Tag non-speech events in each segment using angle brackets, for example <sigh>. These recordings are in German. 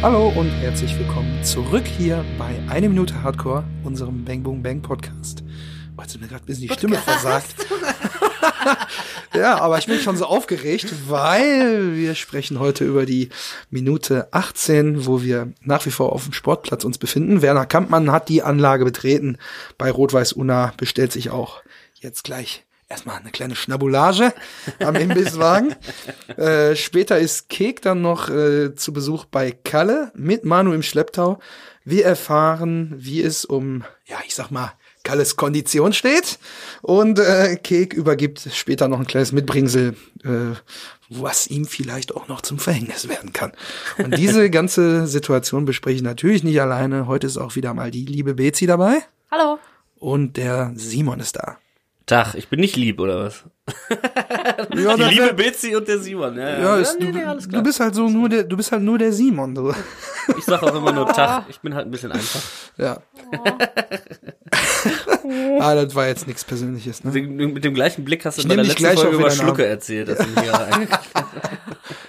Hallo und herzlich willkommen zurück hier bei Eine Minute Hardcore, unserem Bang Boom Bang Podcast. Oh, jetzt ist mir gerade ein bisschen die Stimme versagt. <laughs> <laughs> ja, aber ich bin schon so aufgeregt, weil wir sprechen heute über die Minute 18, wo wir nach wie vor auf dem Sportplatz uns befinden. Werner Kampmann hat die Anlage betreten. Bei Rot-Weiß Una bestellt sich auch jetzt gleich erstmal eine kleine Schnabulage am <laughs> Imbisswagen. äh, später ist Kek dann noch äh, zu Besuch bei Kalle mit Manu im Schlepptau. Wir erfahren, wie es um, ja, ich sag mal, Kalles Kondition steht. Und äh, Kek übergibt später noch ein kleines Mitbringsel, äh, was ihm vielleicht auch noch zum Verhängnis werden kann. Und diese <laughs> ganze Situation bespreche ich natürlich nicht alleine. Heute ist auch wieder mal die liebe Bezi dabei. Hallo. Und der Simon ist da. Tag, ich bin nicht lieb, oder was? <laughs> Ja, Die liebe Betsy und der Simon. Ja, Ja, ja. ist, nee, du, nee, alles du klar. bist halt so nur der, du bist halt nur der Simon. Du. Ich sag auch immer nur <laughs> Tag. Ich bin halt ein bisschen einfach. Ja. ah, das war jetzt nichts Persönliches. Ne? Mit dem gleichen Blick hast du nehm der letzten Folge über Schlucke Namen. erzählt. Das ist hier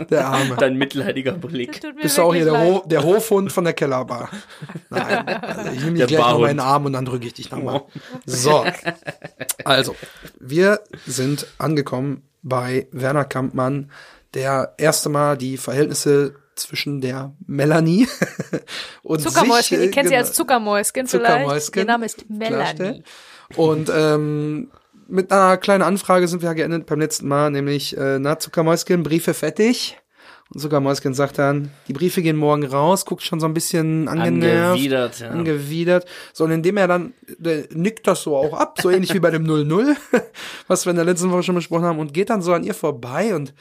<laughs> Der Arme. dein mitleidiger Blick. Bist du auch hier der, Ho der Hofhund von der Kellerbar? Nein. Also ich nehme dich Der gleich noch Barhund. meinen Arm und dann drücke ich dich nochmal. So. Also, wir sind angekommen bei Werner Kampmann, der erste Mal die Verhältnisse zwischen der Melanie <laughs> und Zuckermäuschen, sich, ihr kennt sie genau, als Zuckermäuschen vielleicht. Zuckermäuschen Ihr Name ist. Melanie. Und ähm, mit einer kleinen Anfrage sind wir ja geendet beim letzten Mal, nämlich, äh, na, Zuckermäuschen, Briefe fertig. Und Zuckermäuschen sagt dann, die Briefe gehen morgen raus, guckt schon so ein bisschen angenervt. Angewidert, ja. Angewidert. So, und indem er dann, der nickt das so auch ab, so ähnlich wie bei dem <laughs> 0-0, was wir in der letzten Woche schon besprochen haben, und geht dann so an ihr vorbei und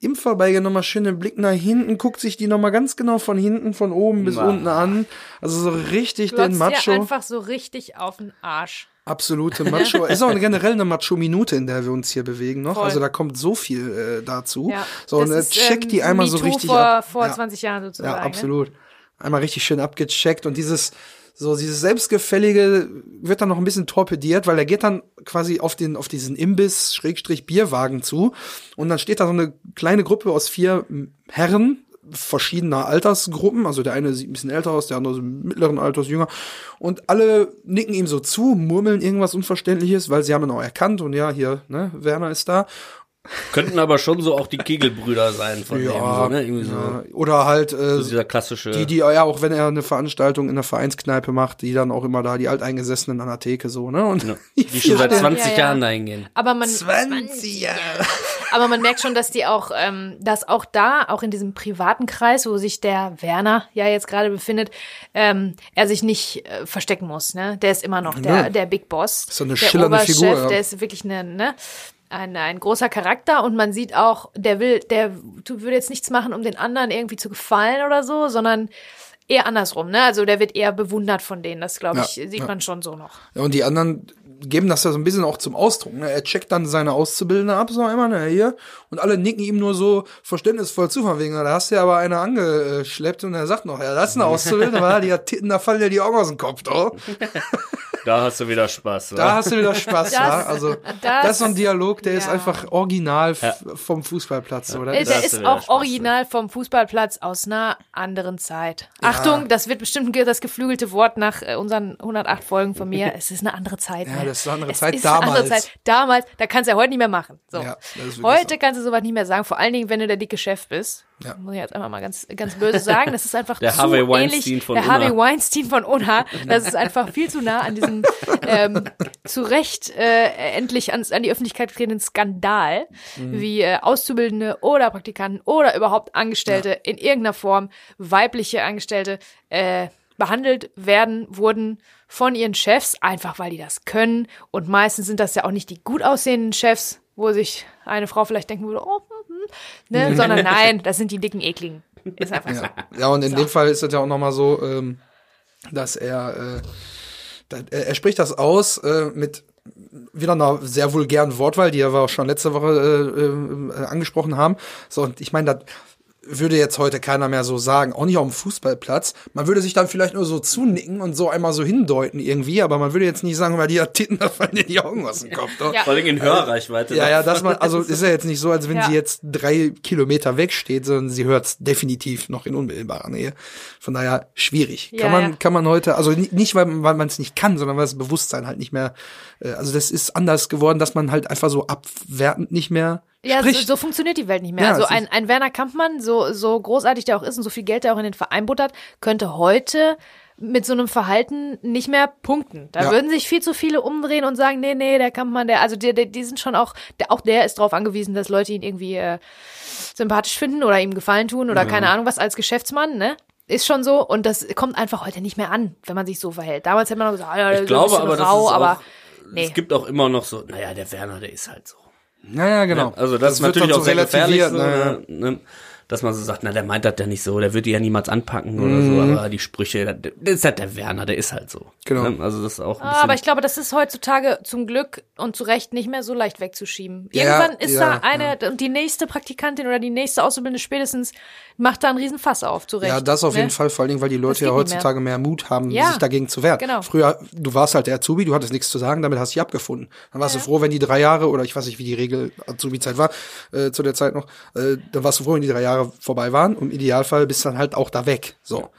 im Vorbeigehen nochmal schöne Blick nach hinten, guckt sich die nochmal ganz genau von hinten, von oben bis Ma. unten an. Also so richtig den Glotzt Macho. ihr einfach so richtig auf den Arsch. Absolute Macho. Ist auch generell eine Macho-Minute, in der wir uns hier bewegen noch. Voll. Also da kommt so viel äh, dazu. Ja. So, und er ist, checkt ähm, die einmal so richtig vor, ab. vor ja. 20 Jahren sozusagen. Ja, ne? absolut. Einmal richtig schön abgecheckt und dieses so dieses selbstgefällige wird dann noch ein bisschen torpediert, weil er geht dann quasi auf den auf diesen Imbiss Schrägstrich Bierwagen zu und dann steht da so eine kleine Gruppe aus vier Herren verschiedener Altersgruppen, also der eine sieht ein bisschen älter aus, der andere so mittleren Alters jünger. Und alle nicken ihm so zu, murmeln irgendwas Unverständliches, weil sie haben ihn auch erkannt. Und ja, hier, ne, Werner ist da Könnten aber schon so auch die Kegelbrüder sein von dem. So, ne? Irgendwie so. ja. oder halt äh, so dieser klassische. Die, die, ja, auch wenn er eine Veranstaltung in der Vereinskneipe macht, die dann auch immer da, die Alteingesessenen an der Theke so, ne? Und Ja, die, <laughs> die schon seit vier- 20 Ja, ja. Jahren dahin gehen. Aber man, 20 Jahre. <laughs> aber man merkt schon, dass die auch, ähm, dass auch da, auch in diesem privaten Kreis, wo sich der Werner ja jetzt gerade befindet, ähm, er sich nicht äh, verstecken muss. Ne? Der ist immer noch der, Ja. der Big Boss. So eine der schillernde Oberchef, Figur, ja. der ist wirklich eine, ne? Ein, ein großer Charakter und man sieht auch, der will, der würde jetzt nichts machen, um den anderen irgendwie zu gefallen oder so, sondern eher andersrum, ne? Also der wird eher bewundert von denen. Das glaube Ja, ich, sieht ja. man schon so noch. Ja, und die anderen geben das ja so ein bisschen auch zum Ausdruck. Ne? Er checkt dann seine Auszubildende ab, so einmal, ne, hier. Und alle nicken ihm nur so verständnisvoll zu, von wegen, da hast du ja aber eine angeschleppt und er sagt noch, ja, das ist eine <laughs> Auszubildende, weil die hat Titten, da fallen dir die Augen aus dem Kopf, doch. <laughs> Da hast du wieder Spaß. Da wa? hast du wieder Spaß, Das- wa? Also, das, das- ist so ein Dialog, der ist ja. einfach original f- vom Fußballplatz, oder? Äh, Der ist auch Spaß, original vom Fußballplatz aus einer anderen Zeit. Achtung, das wird bestimmt das geflügelte Wort nach äh, unseren 108 Folgen von mir. <laughs> Es ist eine andere Zeit. Ja, ne? das ist eine andere es Zeit ist eine andere damals. Zeit. Damals, da kannst du ja heute nicht mehr machen. So. Ja, ist heute so. kannst du sowas nicht mehr sagen, vor allen Dingen, wenn du der dicke Chef bist. Ja. Muss ich jetzt einfach mal ganz, ganz böse sagen. Das ist einfach Der zu Harvey Weinstein ähnlich, von Der Unna. Harvey Weinstein von Unna. <laughs> Das ist einfach viel zu nah an diesem ähm, zu Recht äh, endlich ans, an die Öffentlichkeit getretenen Skandal, Mhm. wie äh, Auszubildende oder Praktikanten oder überhaupt Angestellte in irgendeiner Form, weibliche Angestellte, äh, behandelt werden, wurden von ihren Chefs, einfach weil die das können. Und meistens sind das ja auch nicht die gut aussehenden Chefs, wo sich eine Frau vielleicht denken würde, oh, ne? sondern <laughs> nein, das sind die dicken Ekligen. Ist einfach so. Ja, ja und in dem Fall ist es ja auch nochmal so, ähm, dass er, äh, da, er er spricht das aus äh, mit wieder einer sehr vulgären Wortwahl, die wir auch schon letzte Woche äh, äh, angesprochen haben. So, und ich meine, das würde jetzt heute keiner mehr so sagen, auch nicht auf dem Fußballplatz. Man würde sich dann vielleicht nur so zunicken und so einmal so hindeuten irgendwie, aber man würde jetzt nicht sagen, weil die hat Titten, <laughs> da fallen dir die Augen aus dem Kopf. Doch. Ja. Vor allem in Hörreichweite. Ja, ja, dass man, also <laughs> ist ja jetzt nicht so, als wenn Ja. sie jetzt drei Kilometer wegsteht, sondern sie hört es definitiv noch in unmittelbarer Nähe. Von daher schwierig. Ja, kann man, ja. kann man heute, also ni- nicht, weil, weil man es nicht kann, sondern weil das Bewusstsein halt nicht mehr, äh, also das ist anders geworden, dass man halt einfach so abwertend nicht mehr Ja, so, so funktioniert die Welt nicht mehr. Ja, also ein, ist- ein Werner Kampmann, so, so großartig der auch ist und so viel Geld der auch in den Verein buttert, könnte heute mit so einem Verhalten nicht mehr punkten. Da Ja. würden sich viel zu viele umdrehen und sagen, nee, nee, der Kampmann, der, also die, die, die sind schon auch, der, auch der ist darauf angewiesen, dass Leute ihn irgendwie äh, sympathisch finden oder ihm Gefallen tun oder keine Ahnung was als Geschäftsmann, ne? Ist schon so und das kommt einfach heute nicht mehr an, wenn man sich so verhält. Damals hätte man noch gesagt, ah, ja, Ich ist glaube aber, das rau, ist aber auch, nee. es gibt auch immer noch so, naja, der Werner, der ist halt so. Naja, genau. Also das, ist wird natürlich auch sehr gefährlich, so, ne? ne? Dass man so sagt, na, der meint das ja nicht so, der wird die ja niemals anpacken oder Mhm. so, aber die Sprüche, der ist halt der Werner, der ist halt so. Genau. Ne? Also das ist auch ein Ah, aber ich glaube, das ist heutzutage zum Glück und zu Recht nicht mehr so leicht wegzuschieben. Ja, Irgendwann ist ja, da eine und die nächste Praktikantin oder die nächste Auszubildende spätestens macht da einen riesen Fass auf, zu Recht. Ja, das auf ne? jeden Fall, vor allen Dingen, weil die Leute ja nicht mehr. heutzutage mehr. Mut haben, Ja. sich dagegen zu wehren. Genau. Früher, du warst halt der Azubi, du hattest nichts zu sagen, damit hast du dich abgefunden. Dann warst du froh, wenn die drei Jahre, oder ich weiß nicht, wie die Regel Azubi-Zeit war, äh, zu der Zeit noch, äh, dann warst du froh, wenn die drei Jahre vorbei waren. Im Idealfall bist du dann halt auch da weg. So.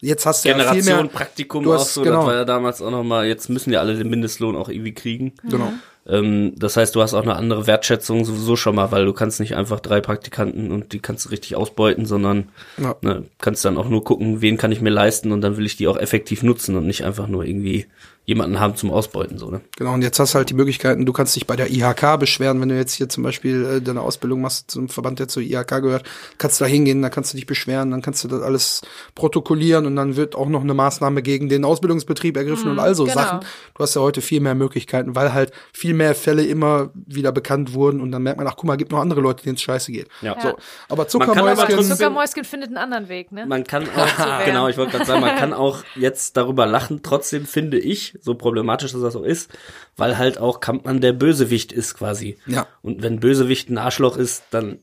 Jetzt hast du ja viel Generation mehr. Praktikum du auch hast- so, genau. das war ja damals auch nochmal, jetzt müssen ja alle den Mindestlohn auch irgendwie kriegen. Genau. Ähm, das heißt, du hast auch eine andere Wertschätzung sowieso schon mal, weil du kannst nicht einfach drei Praktikanten und die kannst du richtig ausbeuten, sondern Ja. ne, kannst dann auch nur gucken, wen kann ich mir leisten und dann will ich die auch effektiv nutzen und nicht einfach nur irgendwie jemanden haben zum Ausbeuten, so, ne? Genau, und jetzt hast du halt die Möglichkeiten, du kannst dich bei der IHK beschweren, wenn du jetzt hier zum Beispiel äh, deine Ausbildung machst zum Verband, der zur IHK gehört, kannst du da hingehen, dann kannst du dich beschweren, dann kannst du das alles protokollieren und dann wird auch noch eine Maßnahme gegen den Ausbildungsbetrieb ergriffen und all so genau. Sachen. Du hast ja heute viel mehr Möglichkeiten, weil halt viel mehr Fälle immer wieder bekannt wurden und dann merkt man, ach guck mal, gibt noch andere Leute, denen es scheiße geht. Ja. So, aber Zuckermäuschen, Zuckermäuschen findet einen anderen Weg, ne? Man kann <laughs> auch, genau, ich wollte gerade sagen, man kann <laughs> auch jetzt darüber lachen. Trotzdem finde ich, so problematisch dass das auch ist, weil halt auch Kampmann der Bösewicht ist quasi. Ja. Und wenn Bösewicht ein Arschloch ist, dann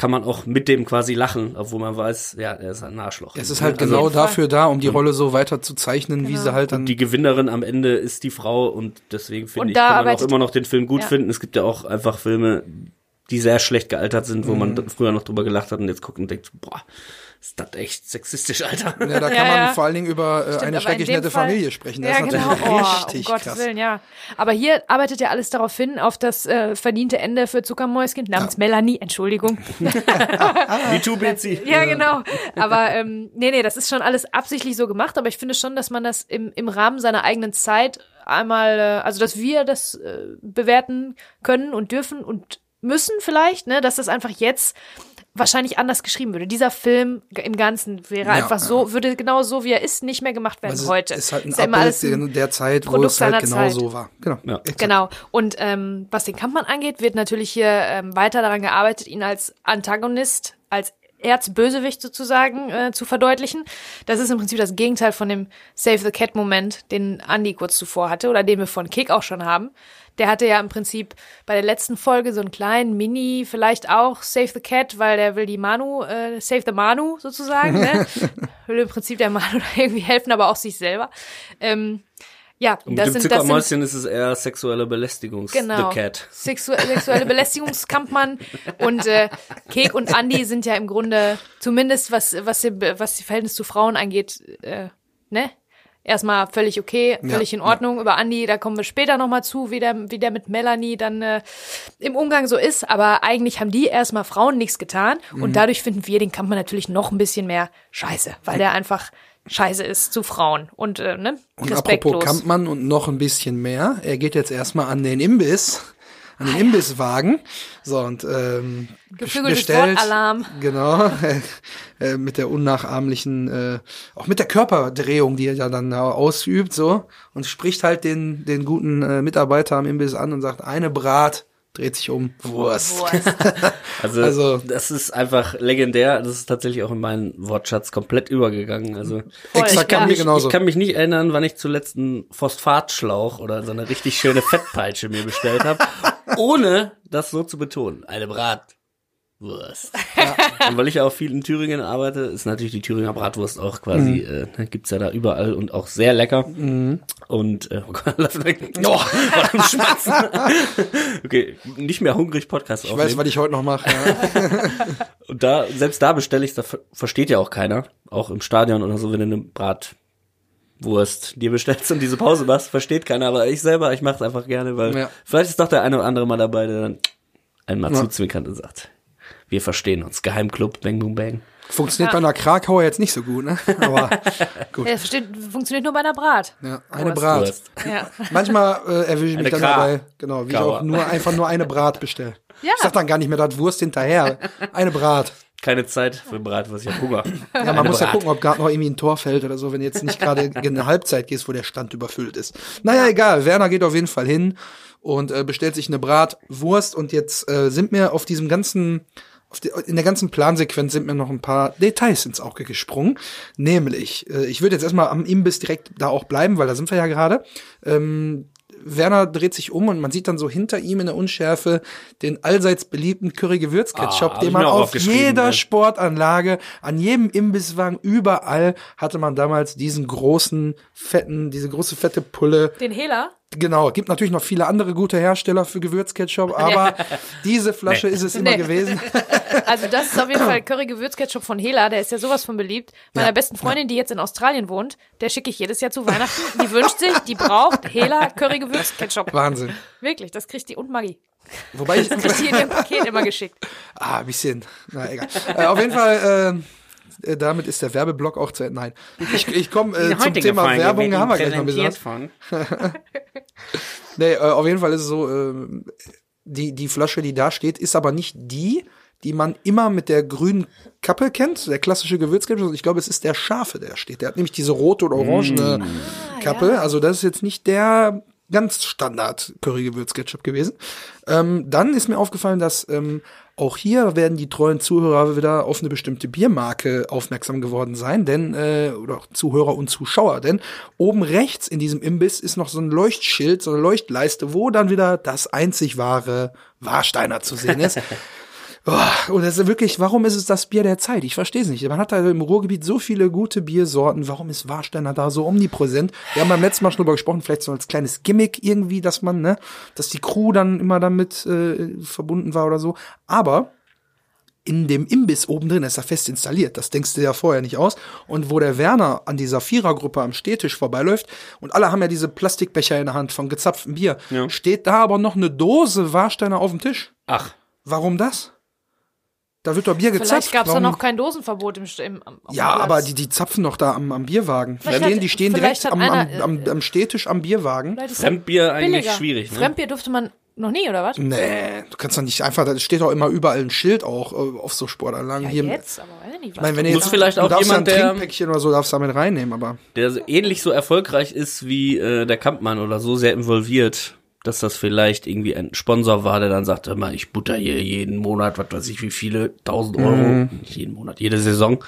kann man auch mit dem quasi lachen, obwohl man weiß, ja, er ist ein Arschloch. es ist halt Also, genau dafür da, um die Rolle so weiter zu zeichnen, wie Genau. sie halt dann Die Gewinnerin am Ende ist die Frau und deswegen Und finde ich, kann man auch immer noch den Film gut Ja. finden. Es gibt ja auch einfach Filme, die sehr schlecht gealtert sind, wo Mhm. man früher noch drüber gelacht hat und jetzt guckt und denkt, boah, ist das echt sexistisch, Alter. Ja, da <laughs> kann Ja, man ja. vor allen Dingen über äh, Stimmt, eine schrecklich nette Fall- Familie sprechen. Das Ja, ist genau. natürlich Oh, um richtig Gottes krass. Willen, ja. Aber hier arbeitet ja alles darauf hin, auf das äh, verdiente Ende für Zuckermäuschen namens Melanie. Entschuldigung. <laughs> <laughs> Wie tu Betsy. Ja, genau. Aber ähm, nee, nee, das ist schon alles absichtlich so gemacht. Aber ich finde schon, dass man das im, im Rahmen seiner eigenen Zeit einmal, äh, also dass wir das äh, bewerten können und dürfen und müssen vielleicht, ne, dass das einfach jetzt wahrscheinlich anders geschrieben würde. Dieser Film im Ganzen wäre Ja, einfach so, würde genau so, wie er ist, nicht mehr gemacht werden Also heute. ist halt ein ja immer Abbild alles ein- der, Zeit, wo Produkt es halt genau Zeit. so war. Genau. Ja. Genau. Und ähm, was den Kampfmann angeht, wird natürlich hier ähm, weiter daran gearbeitet, ihn als Antagonist, als Erzbösewicht sozusagen äh, zu verdeutlichen. Das ist im Prinzip das Gegenteil von dem Save the Cat Moment, den Andy kurz zuvor hatte oder den wir von Kick auch schon haben. Der hatte ja im Prinzip bei der letzten Folge so einen kleinen Mini, vielleicht auch Save the Cat, weil der will die Manu, äh, Save the Manu sozusagen, ne? <laughs> will im Prinzip der Manu da irgendwie helfen, aber auch sich selber. Ähm, ja, Und mit das dem sind, das sind Zuckermäuschen ist es eher sexuelle Belästigungs Genau. The Cat. Sexu sexuelle Belästigungskampfmann und äh, Kek und Andy sind ja im Grunde zumindest was was die, was die Verhältnis zu Frauen angeht, äh, ne? Erstmal völlig okay, völlig Ja, in Ordnung. Über Andy, da kommen wir später nochmal zu, wie der, wie der mit Melanie dann äh, im Umgang so ist. Aber eigentlich haben die erstmal Frauen nichts getan. Mhm. Und dadurch finden wir den Kampfmann natürlich noch ein bisschen mehr scheiße, weil der einfach scheiße ist zu Frauen. Und, äh, ne? Und Respektlos. apropos Kampmann und noch ein bisschen mehr. Er geht jetzt erstmal an den Imbiss, an den Imbisswagen. So, und ähm, bestellt, Wortalarm. Genau, <laughs> äh, mit der unnachahmlichen, äh, auch mit der Körperdrehung, die er ja dann da ausübt, so. Und spricht halt den, den guten äh, Mitarbeiter am Imbiss an und sagt, eine Brat, dreht sich um, Wurst. Wurst. <laughs> Also, Also- das ist einfach legendär. Das ist tatsächlich auch in meinen Wortschatz komplett übergegangen. Also Voll, Exakt, ja. kann mir ich, genauso. ich kann mich nicht erinnern, wann ich zuletzt einen Phosphatschlauch oder so eine richtig schöne Fettpeitsche mir bestellt habe, <laughs> ohne das so zu betonen. Eine Brat. Wurst. <laughs> Und weil ich ja auch viel in Thüringen arbeite, ist natürlich die Thüringer Bratwurst auch quasi, Mhm. äh, gibt's ja da überall und auch sehr lecker. Und, äh, oh Gott, <laughs> lass weg. Oh. Schmatzen. <laughs> okay, nicht mehr hungrig Podcast Ich weiß, aufnehmen. was ich heute noch mache. Ja. Und da, selbst da bestelle ich, da ver- versteht ja auch keiner. Auch im Stadion oder so, wenn du eine Bratwurst dir bestellst und diese Pause machst, versteht keiner. Aber ich selber, ich mache es einfach gerne, weil Ja. vielleicht ist doch der eine oder andere mal dabei, der dann einmal Ja. zuzwinkert und sagt, wir verstehen uns. Geheimclub, Bang Boom Bang. Funktioniert bei einer Krakauer jetzt nicht so gut, ne? Aber <laughs> gut. Ja, funktioniert nur bei einer Brat. Ja, eine Wurst. Brat. Wurst. Ja. Manchmal äh, erwische ich mich dann Kra. dabei, genau, wie ich Kauer. auch nur einfach nur eine Brat bestelle. Ja. Ich sag dann gar nicht mehr das Wurst hinterher. Eine Brat. Keine Zeit für Bratwurst, ich hab Hunger. Ja, man Eine muss ja Brat. gucken, ob gerade noch irgendwie ein Tor fällt oder so, wenn du jetzt nicht gerade in eine Halbzeit gehst, wo der Stand überfüllt ist. Naja, egal. Werner geht auf jeden Fall hin und äh, bestellt sich eine Bratwurst und jetzt äh, sind mir auf diesem ganzen die, in der ganzen Plansequenz sind mir noch ein paar Details ins Auge gesprungen. Nämlich, äh, ich würde jetzt erstmal am Imbiss direkt da auch bleiben, weil da sind wir ja gerade. Ähm, Werner dreht sich um und man sieht dann so hinter ihm in der Unschärfe den allseits beliebten Curry-Gewürzketchup, Ah, den man auf jeder ne? Sportanlage, an jedem Imbisswagen, überall hatte man damals diesen großen, fetten, diese große fette Pulle. Den Hela? Genau, gibt natürlich noch viele andere gute Hersteller für Gewürzketchup, aber <laughs> diese Flasche ist es immer Nee. gewesen. <laughs> Also das ist auf jeden Fall Curry-Gewürzketchup von Hela, der ist ja sowas von beliebt. Meiner Ja. besten Freundin, die jetzt in Australien wohnt, der schicke ich jedes Jahr zu Weihnachten. Die wünscht sich, die braucht Hela Curry-Gewürzketchup. Wahnsinn. Wirklich, das kriegt die und Maggi. Wobei ich, Das kriegt die in ihrem Paket immer geschickt. ah, ein bisschen, na egal. Äh, auf jeden Fall, äh, äh, damit ist der Werbeblock auch zu Ende. Nein, ich, ich komme äh, zum Thema Werbung, haben wir gleich noch ein bisschen. was. von. <laughs> Nee, äh, auf jeden Fall ist es so, äh, die, die Flasche, die da steht, ist aber nicht die, die man immer mit der grünen Kappe kennt, der klassische Gewürzketchup. Ich glaube, es ist der scharfe, der steht. Der hat nämlich diese rote oder orangene Kappe. Also das ist jetzt nicht der ganz Standard Curry-Gewürzketchup gewesen. Ähm, dann ist mir aufgefallen, dass ähm, auch hier werden die treuen Zuhörer wieder auf eine bestimmte Biermarke aufmerksam geworden sein, denn äh, oder Zuhörer und Zuschauer, denn oben rechts in diesem Imbiss ist noch so ein Leuchtschild, so eine Leuchtleiste, wo dann wieder das einzig wahre Warsteiner zu sehen ist. <laughs> Oh, und das ist wirklich, warum ist es das Bier der Zeit? Ich verstehe es nicht. Man hat da im Ruhrgebiet so viele gute Biersorten. Warum ist Warsteiner da so omnipräsent? Wir haben beim letzten Mal schon drüber gesprochen, vielleicht so als kleines Gimmick irgendwie, dass man, ne, dass die Crew dann immer damit äh, verbunden war oder so. Aber in dem Imbiss oben drin ist er fest installiert. Das denkst du ja vorher nicht aus. Und wo der Werner an dieser Vierergruppe am Stehtisch vorbeiläuft und alle haben ja diese Plastikbecher in der Hand von gezapftem Bier, Ja. steht da aber noch eine Dose Warsteiner auf dem Tisch. Ach, Warum das? Da wird doch Bier gezapft. Vielleicht gab es noch kein Dosenverbot im, im auf Ja, Platz. aber die, die zapfen doch da am, am Bierwagen. Die Vielleicht stehen, hat- die stehen vielleicht direkt am, am, einer, am, am Stehtisch am Bierwagen. Fremdbier eigentlich billiger. schwierig, ne? Fremdbier durfte man noch nie, oder was? Nee, du kannst doch nicht einfach, da steht doch immer überall ein Schild auch äh, auf so Sportanlagen. Ja, Hier, jetzt, aber weiß ich nicht. Ich meine, wenn Muss jetzt, vielleicht auch jemand, ja ein der- Trinkpäckchen oder so darfst du damit reinnehmen, aber der so ähnlich so erfolgreich ist wie äh, der Kampmann oder so sehr involviert, dass das vielleicht irgendwie ein Sponsor war, der dann sagt, hör mal, ich butter hier jeden Monat, was weiß ich, wie viele, tausend Euro, Mhm. nicht jeden Monat, jede Saison,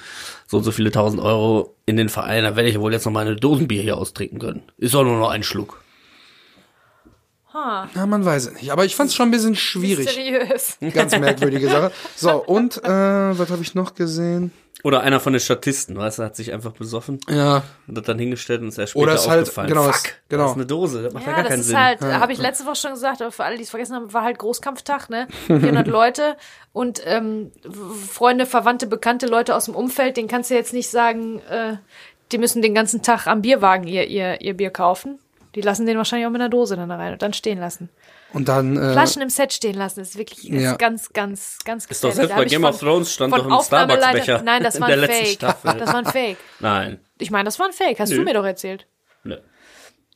so und so viele tausend Euro in den Verein, da werde ich ja wohl jetzt noch mal eine Dosenbier hier austrinken können. Ist doch nur noch ein Schluck. Ha, na, man weiß es nicht. Aber ich fand's schon ein bisschen schwierig. mysteriös. <laughs> Ganz merkwürdige Sache. So, und äh, was habe ich noch gesehen? Oder einer von den Statisten, weißt du, hat sich einfach besoffen Ja, und hat dann hingestellt und ist erst später Oder ist halt- aufgefallen. genau, Fuck, ist- genau. das ist eine Dose, das macht ja, Ja, gar das keinen ist Sinn. halt, habe ich letzte Woche schon gesagt, aber für alle, die es vergessen haben, war halt Großkampftag, ne? 400 <laughs> Leute und ähm, Freunde, Verwandte, bekannte Leute aus dem Umfeld, denen kannst du jetzt nicht sagen, äh, die müssen den ganzen Tag am Bierwagen ihr, ihr, ihr Bier kaufen. Die lassen den wahrscheinlich auch mit einer Dose dann rein und dann stehen lassen. und dann äh, Flaschen im Set stehen lassen, ist wirklich ist Ja. ganz, ganz, ganz Ist doch gefährlich. selbst Da bei Game of Thrones stand von doch ein Starbucks-Becher Nein, das war ein Fake. Das war ein Fake. Nein. Ich meine, das war ein Fake. Hast Nö. du mir doch erzählt. Nö.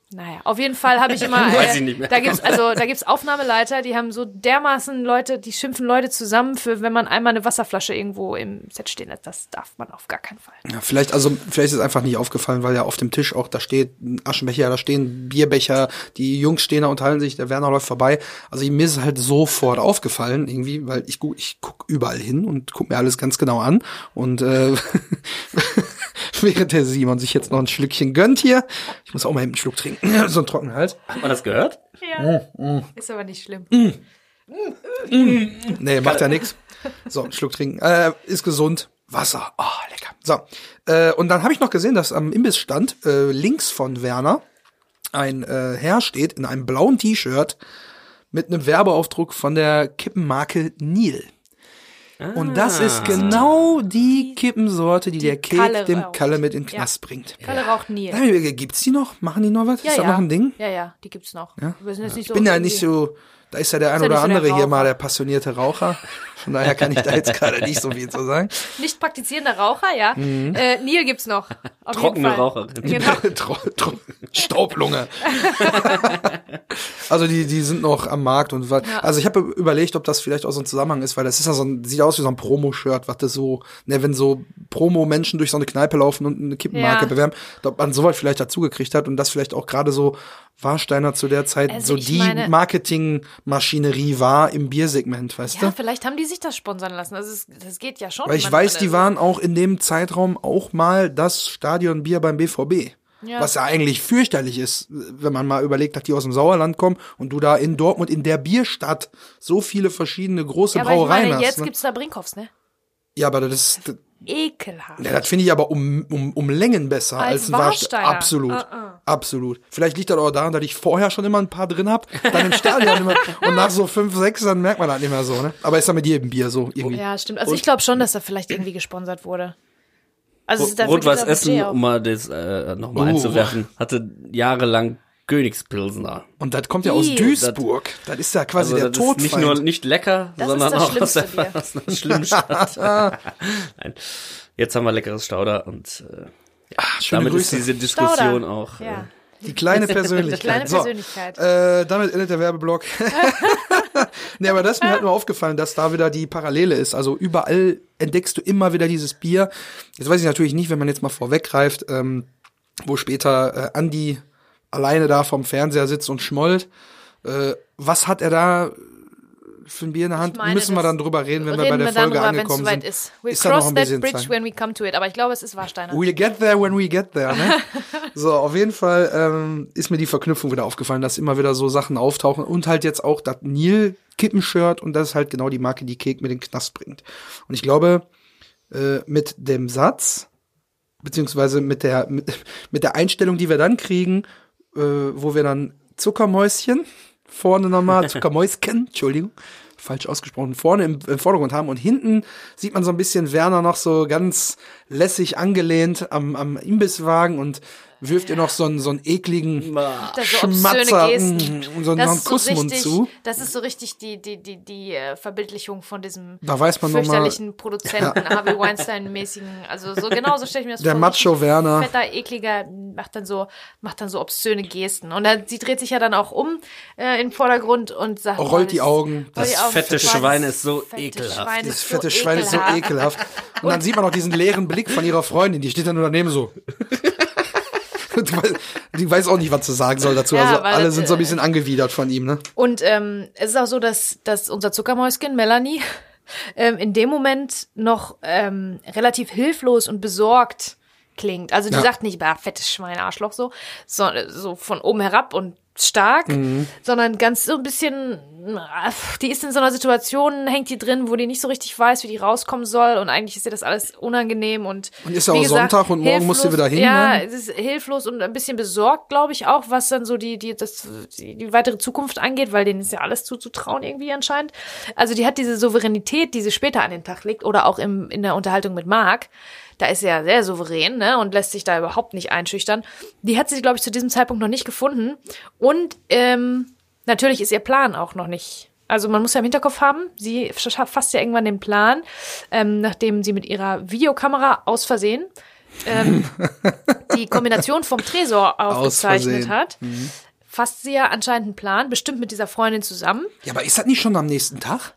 Naja, auf jeden Fall habe ich immer. <laughs> Weiß äh, ich nicht mehr. Da gibt's also da gibt's Aufnahmeleiter, die haben so dermaßen Leute, die schimpfen Leute zusammen für, wenn man einmal eine Wasserflasche irgendwo im Set stehen lässt. Das darf man auf gar keinen Fall. Ja, vielleicht, also vielleicht ist es einfach nicht aufgefallen, weil ja auf dem Tisch auch da steht ein Aschenbecher, da stehen Bierbecher, die Jungs stehen da unterhalten sich, der Werner läuft vorbei. Also mir ist es halt sofort aufgefallen, irgendwie, weil ich guck, ich guck überall hin und guck mir alles ganz genau an. Und äh, <laughs> <laughs> während der Simon sich jetzt noch ein Schlückchen gönnt hier, ich muss auch mal einen Schluck trinken, <laughs> so einen trockenen Hals. Hat man das gehört? Ja. Ist aber nicht schlimm. Nee, macht ja nix. So, einen Schluck trinken. Äh, ist gesund. Wasser. Oh, lecker. So. Äh, und dann habe ich noch gesehen, dass am Imbissstand äh, links von Werner ein äh, Herr steht in einem blauen T-Shirt mit einem Werbeaufdruck von der Kippenmarke Nil. Und das ist genau die Kippensorte, die, der Kek Kalle dem raucht. Kalle mit in den Knast bringt. Kalle raucht nie. Gibt's die noch? Machen die noch was? Ja, ist das ja. noch ein Ding? Ja, ja, die gibt's noch. Wir sind jetzt nicht Ich so bin ja nicht so, da ist ja der ein Ist ja oder so der andere hier mal der passionierte Raucher. <laughs> Von daher kann ich da jetzt gerade nicht so viel zu sagen. Nicht praktizierender Raucher, ja. Mhm. Äh, Neil gibt's noch. Auf Trockene jeden Fall. Raucherin. Genau. <laughs> Tro Tro Staublunge. also die, die sind noch am Markt und was. Ja. Also ich habe überlegt, ob das vielleicht auch so ein Zusammenhang ist, weil das ist ja so ein, sieht aus wie so ein Promo-Shirt, was das so, ne, wenn so Promo-Menschen durch so eine Kneipe laufen und eine Kippenmarke Ja. bewerben, ob man sowas vielleicht dazugekriegt hat und das vielleicht auch gerade so Warsteiner zu der Zeit Also so die Marketingmaschinerie war im Biersegment, weißt Ja, du? vielleicht haben die sich das sponsern lassen. Also es, das geht ja schon. Weil ich weiß, die ist. waren auch in dem Zeitraum auch mal das Stadionbier beim BVB. Ja. Was ja eigentlich fürchterlich ist, wenn man mal überlegt, dass die aus dem Sauerland kommen und du da in Dortmund in der Bierstadt so viele verschiedene große Ja, aber ich Brauereien meine, jetzt hast. Ne? gibt's da Brinkhoffs, ne? Ja, aber das, das, Ekelhaft. ja, das finde ich aber um, um, um Längen besser als, Als ein Warsteiner. Warsteiner. Absolut. Uh-uh. Absolut. Vielleicht liegt das auch daran, dass ich vorher schon immer ein paar drin hab, dann im Stadion immer und nach so fünf, sechs, dann merkt man das nicht mehr so, ne? Aber ist ja mit jedem Bier so irgendwie. Ja, stimmt. Also ich glaube schon, dass da vielleicht irgendwie gesponsert wurde. Also es ist dafür Rot-Weiß Essen, um mal das äh, nochmal Oh. einzuwerfen, hatte jahrelang Königspilsner. Und das kommt ja aus. Duisburg. Das ist ja quasi Also der ist nicht Todfeind. nur nicht lecker, Das sondern auch aus schlimmste der, Bier. aus einer schlimmen Stadt. <laughs> Nein. Jetzt haben wir leckeres Stauder und äh, Ah, schöne damit Grüße. ist diese Diskussion Stauder. auch. Ja. Äh, Die kleine <laughs> Persönlichkeit. Die kleine So, Persönlichkeit. Äh, damit endet der Werbeblock. <laughs> nee, aber das ist mir halt nur aufgefallen, dass da wieder die Parallele ist. Also überall entdeckst du immer wieder dieses Bier. Jetzt weiß ich natürlich nicht, wenn man jetzt mal vorweggreift, ähm, wo später äh, Andi alleine da vom Fernseher sitzt und schmollt. Äh, was hat er da für ein Bier in der Hand? Meine, Müssen wir dann drüber reden, wenn wir Reden bei der wir Folge wenn's angekommen sind. ist. We'll Ist da noch cross ein that bridge Zeit. when we come to it. Aber ich glaube, es ist Warsteiner. We'll get there when we get there, ne? <laughs> so, auf jeden Fall ähm, ist mir die Verknüpfung wieder aufgefallen, dass immer wieder so Sachen auftauchen und halt jetzt auch das Nil Kippenshirt und das ist halt genau die Marke, die Kek mit den Knast bringt. Und ich glaube, äh, mit dem Satz, beziehungsweise mit der, mit, <laughs> mit der Einstellung, die wir dann kriegen, äh, wo wir dann Zuckermäuschen vorne nochmal, <laughs> Zuckermäuschen, Entschuldigung, falsch ausgesprochen, vorne im, im Vordergrund haben. Und hinten sieht man so ein bisschen Werner noch so ganz lässig angelehnt am, am Imbisswagen. Und wirft ihr noch so einen, so einen ekligen Das so Schmatzer Gesten. mm, und so einen so Kussmund richtig, zu. Das ist so richtig die, die, die, die äh, Verbildlichung von diesem Da weiß man noch mal- fürchterlichen <laughs> Produzenten, Harvey Weinstein-mäßigen. Also so genau so stelle ich mir das Der vor. Macho Richtig Werner. Fetter, ekliger, macht dann so, macht dann so obszöne Gesten. Und er, sie dreht sich ja dann auch um äh, in den Vordergrund und sagt. Rollt oh, die Augen. Das fette Schwein ist so ekelhaft. Das fette Schwein ist so ekelhaft. ekelhaft. Und dann sieht man auch diesen leeren Blick von ihrer Freundin, die steht dann nur daneben so. <laughs> <laughs> Die weiß- auch nicht, was zu sagen soll dazu. Ja, also alle sind so ein äh, bisschen angewidert von ihm, ne? Und ähm, es ist auch so, dass, dass unser Zuckermäuschen, Melanie, <laughs> ähm, in dem Moment noch ähm, relativ hilflos und besorgt klingt. Also die Ja. sagt nicht, bah, fettes Schwein, Arschloch so, so, so von oben herab und stark, Mhm. sondern ganz so ein bisschen, die ist in so einer Situation, hängt die drin, wo die nicht so richtig weiß, wie die rauskommen soll und eigentlich ist ihr das alles unangenehm und Und ist ja auch Sonntag und morgen muss sie wieder hin, Ja, ne? es ist hilflos und ein bisschen besorgt, glaube ich, auch, was dann so die, die, das, die, die weitere Zukunft angeht, weil denen ist ja alles zuzutrauen irgendwie anscheinend. Also die hat diese Souveränität, die sie später an den Tag legt oder auch im, in der Unterhaltung mit Marc. Da ist sie ja sehr souverän, ne, und lässt sich da überhaupt nicht einschüchtern. Die hat sie, glaube ich, zu diesem Zeitpunkt noch nicht gefunden. Und ähm, natürlich ist ihr Plan auch noch nicht. Also man muss ja im Hinterkopf haben, sie fasst ja irgendwann den Plan, ähm, nachdem sie mit ihrer Videokamera aus Versehen ähm, <laughs> die Kombination vom Tresor aufgezeichnet hat, fasst sie ja anscheinend einen Plan, bestimmt mit dieser Freundin zusammen. Ja, aber ist das nicht schon am nächsten Tag?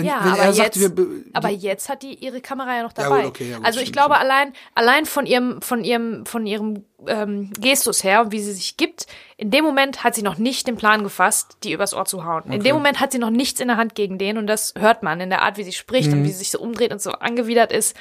Wenn, Ja, wenn aber, er jetzt, sagt, wir, be- aber jetzt hat die ihre Kamera ja noch Ja, dabei. gut, okay, ja, gut, also ich stimmt, glaube allein allein von ihrem von ihrem von ihrem ähm, Gestus her und wie sie sich gibt. In dem Moment hat sie noch nicht den Plan gefasst, die übers Ohr zu hauen. In dem Moment hat sie noch nichts in der Hand gegen den und das hört man in der Art, wie sie spricht Mhm. und wie sie sich so umdreht und so angewidert ist.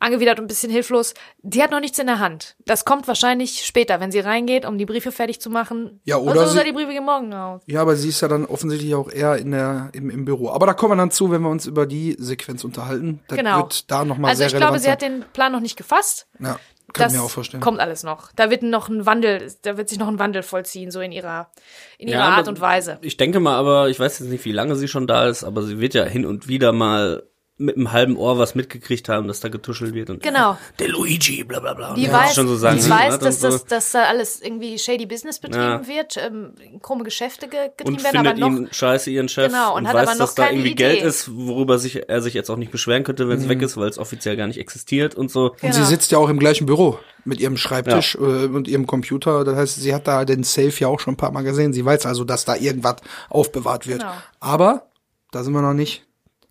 Angewidert und ein bisschen hilflos. Die hat noch nichts in der Hand. Das kommt wahrscheinlich später, wenn sie reingeht, um die Briefe fertig zu machen. Ja, oder so sie- die Briefe gehen morgen aus. Ja, aber sie ist ja dann offensichtlich auch eher in der, im, im Büro. Aber da kommen wir dann zu, wenn wir uns über die Sequenz unterhalten. Das Genau. wird da nochmal Also sehr ich glaube, relevant sie hat sein. den Plan noch nicht gefasst. Ja, kann Das ich mir auch vorstellen. kommt alles noch. Da wird noch ein Wandel, da wird sich noch ein Wandel vollziehen, so in ihrer, in ihrer Ja, Art und Weise. Ich denke mal, aber ich weiß jetzt nicht, wie lange sie schon da ist, aber sie wird ja hin und wieder mal mit einem halben Ohr was mitgekriegt haben, dass da getuschelt wird. Und Genau. Der Luigi, bla bla bla. Die Ja, weiß, schon so sagen, die weiß dass, so. das, dass da alles irgendwie shady Business betrieben Ja. wird, ähm, krumme Geschäfte ge getrieben und werden, aber noch ihn scheiße, ihren Chef. Genau, und und hat weiß, aber noch dass da irgendwie Idee. Geld ist, worüber sich, er sich jetzt auch nicht beschweren könnte, wenn es weg ist, weil es offiziell gar nicht existiert und so. Und Genau. sie sitzt ja auch im gleichen Büro mit ihrem Schreibtisch äh, und ihrem Computer. Das heißt, sie hat da den Safe ja auch schon ein paar Mal gesehen. Sie weiß also, dass da irgendwas aufbewahrt wird. Genau. Aber da sind wir noch nicht.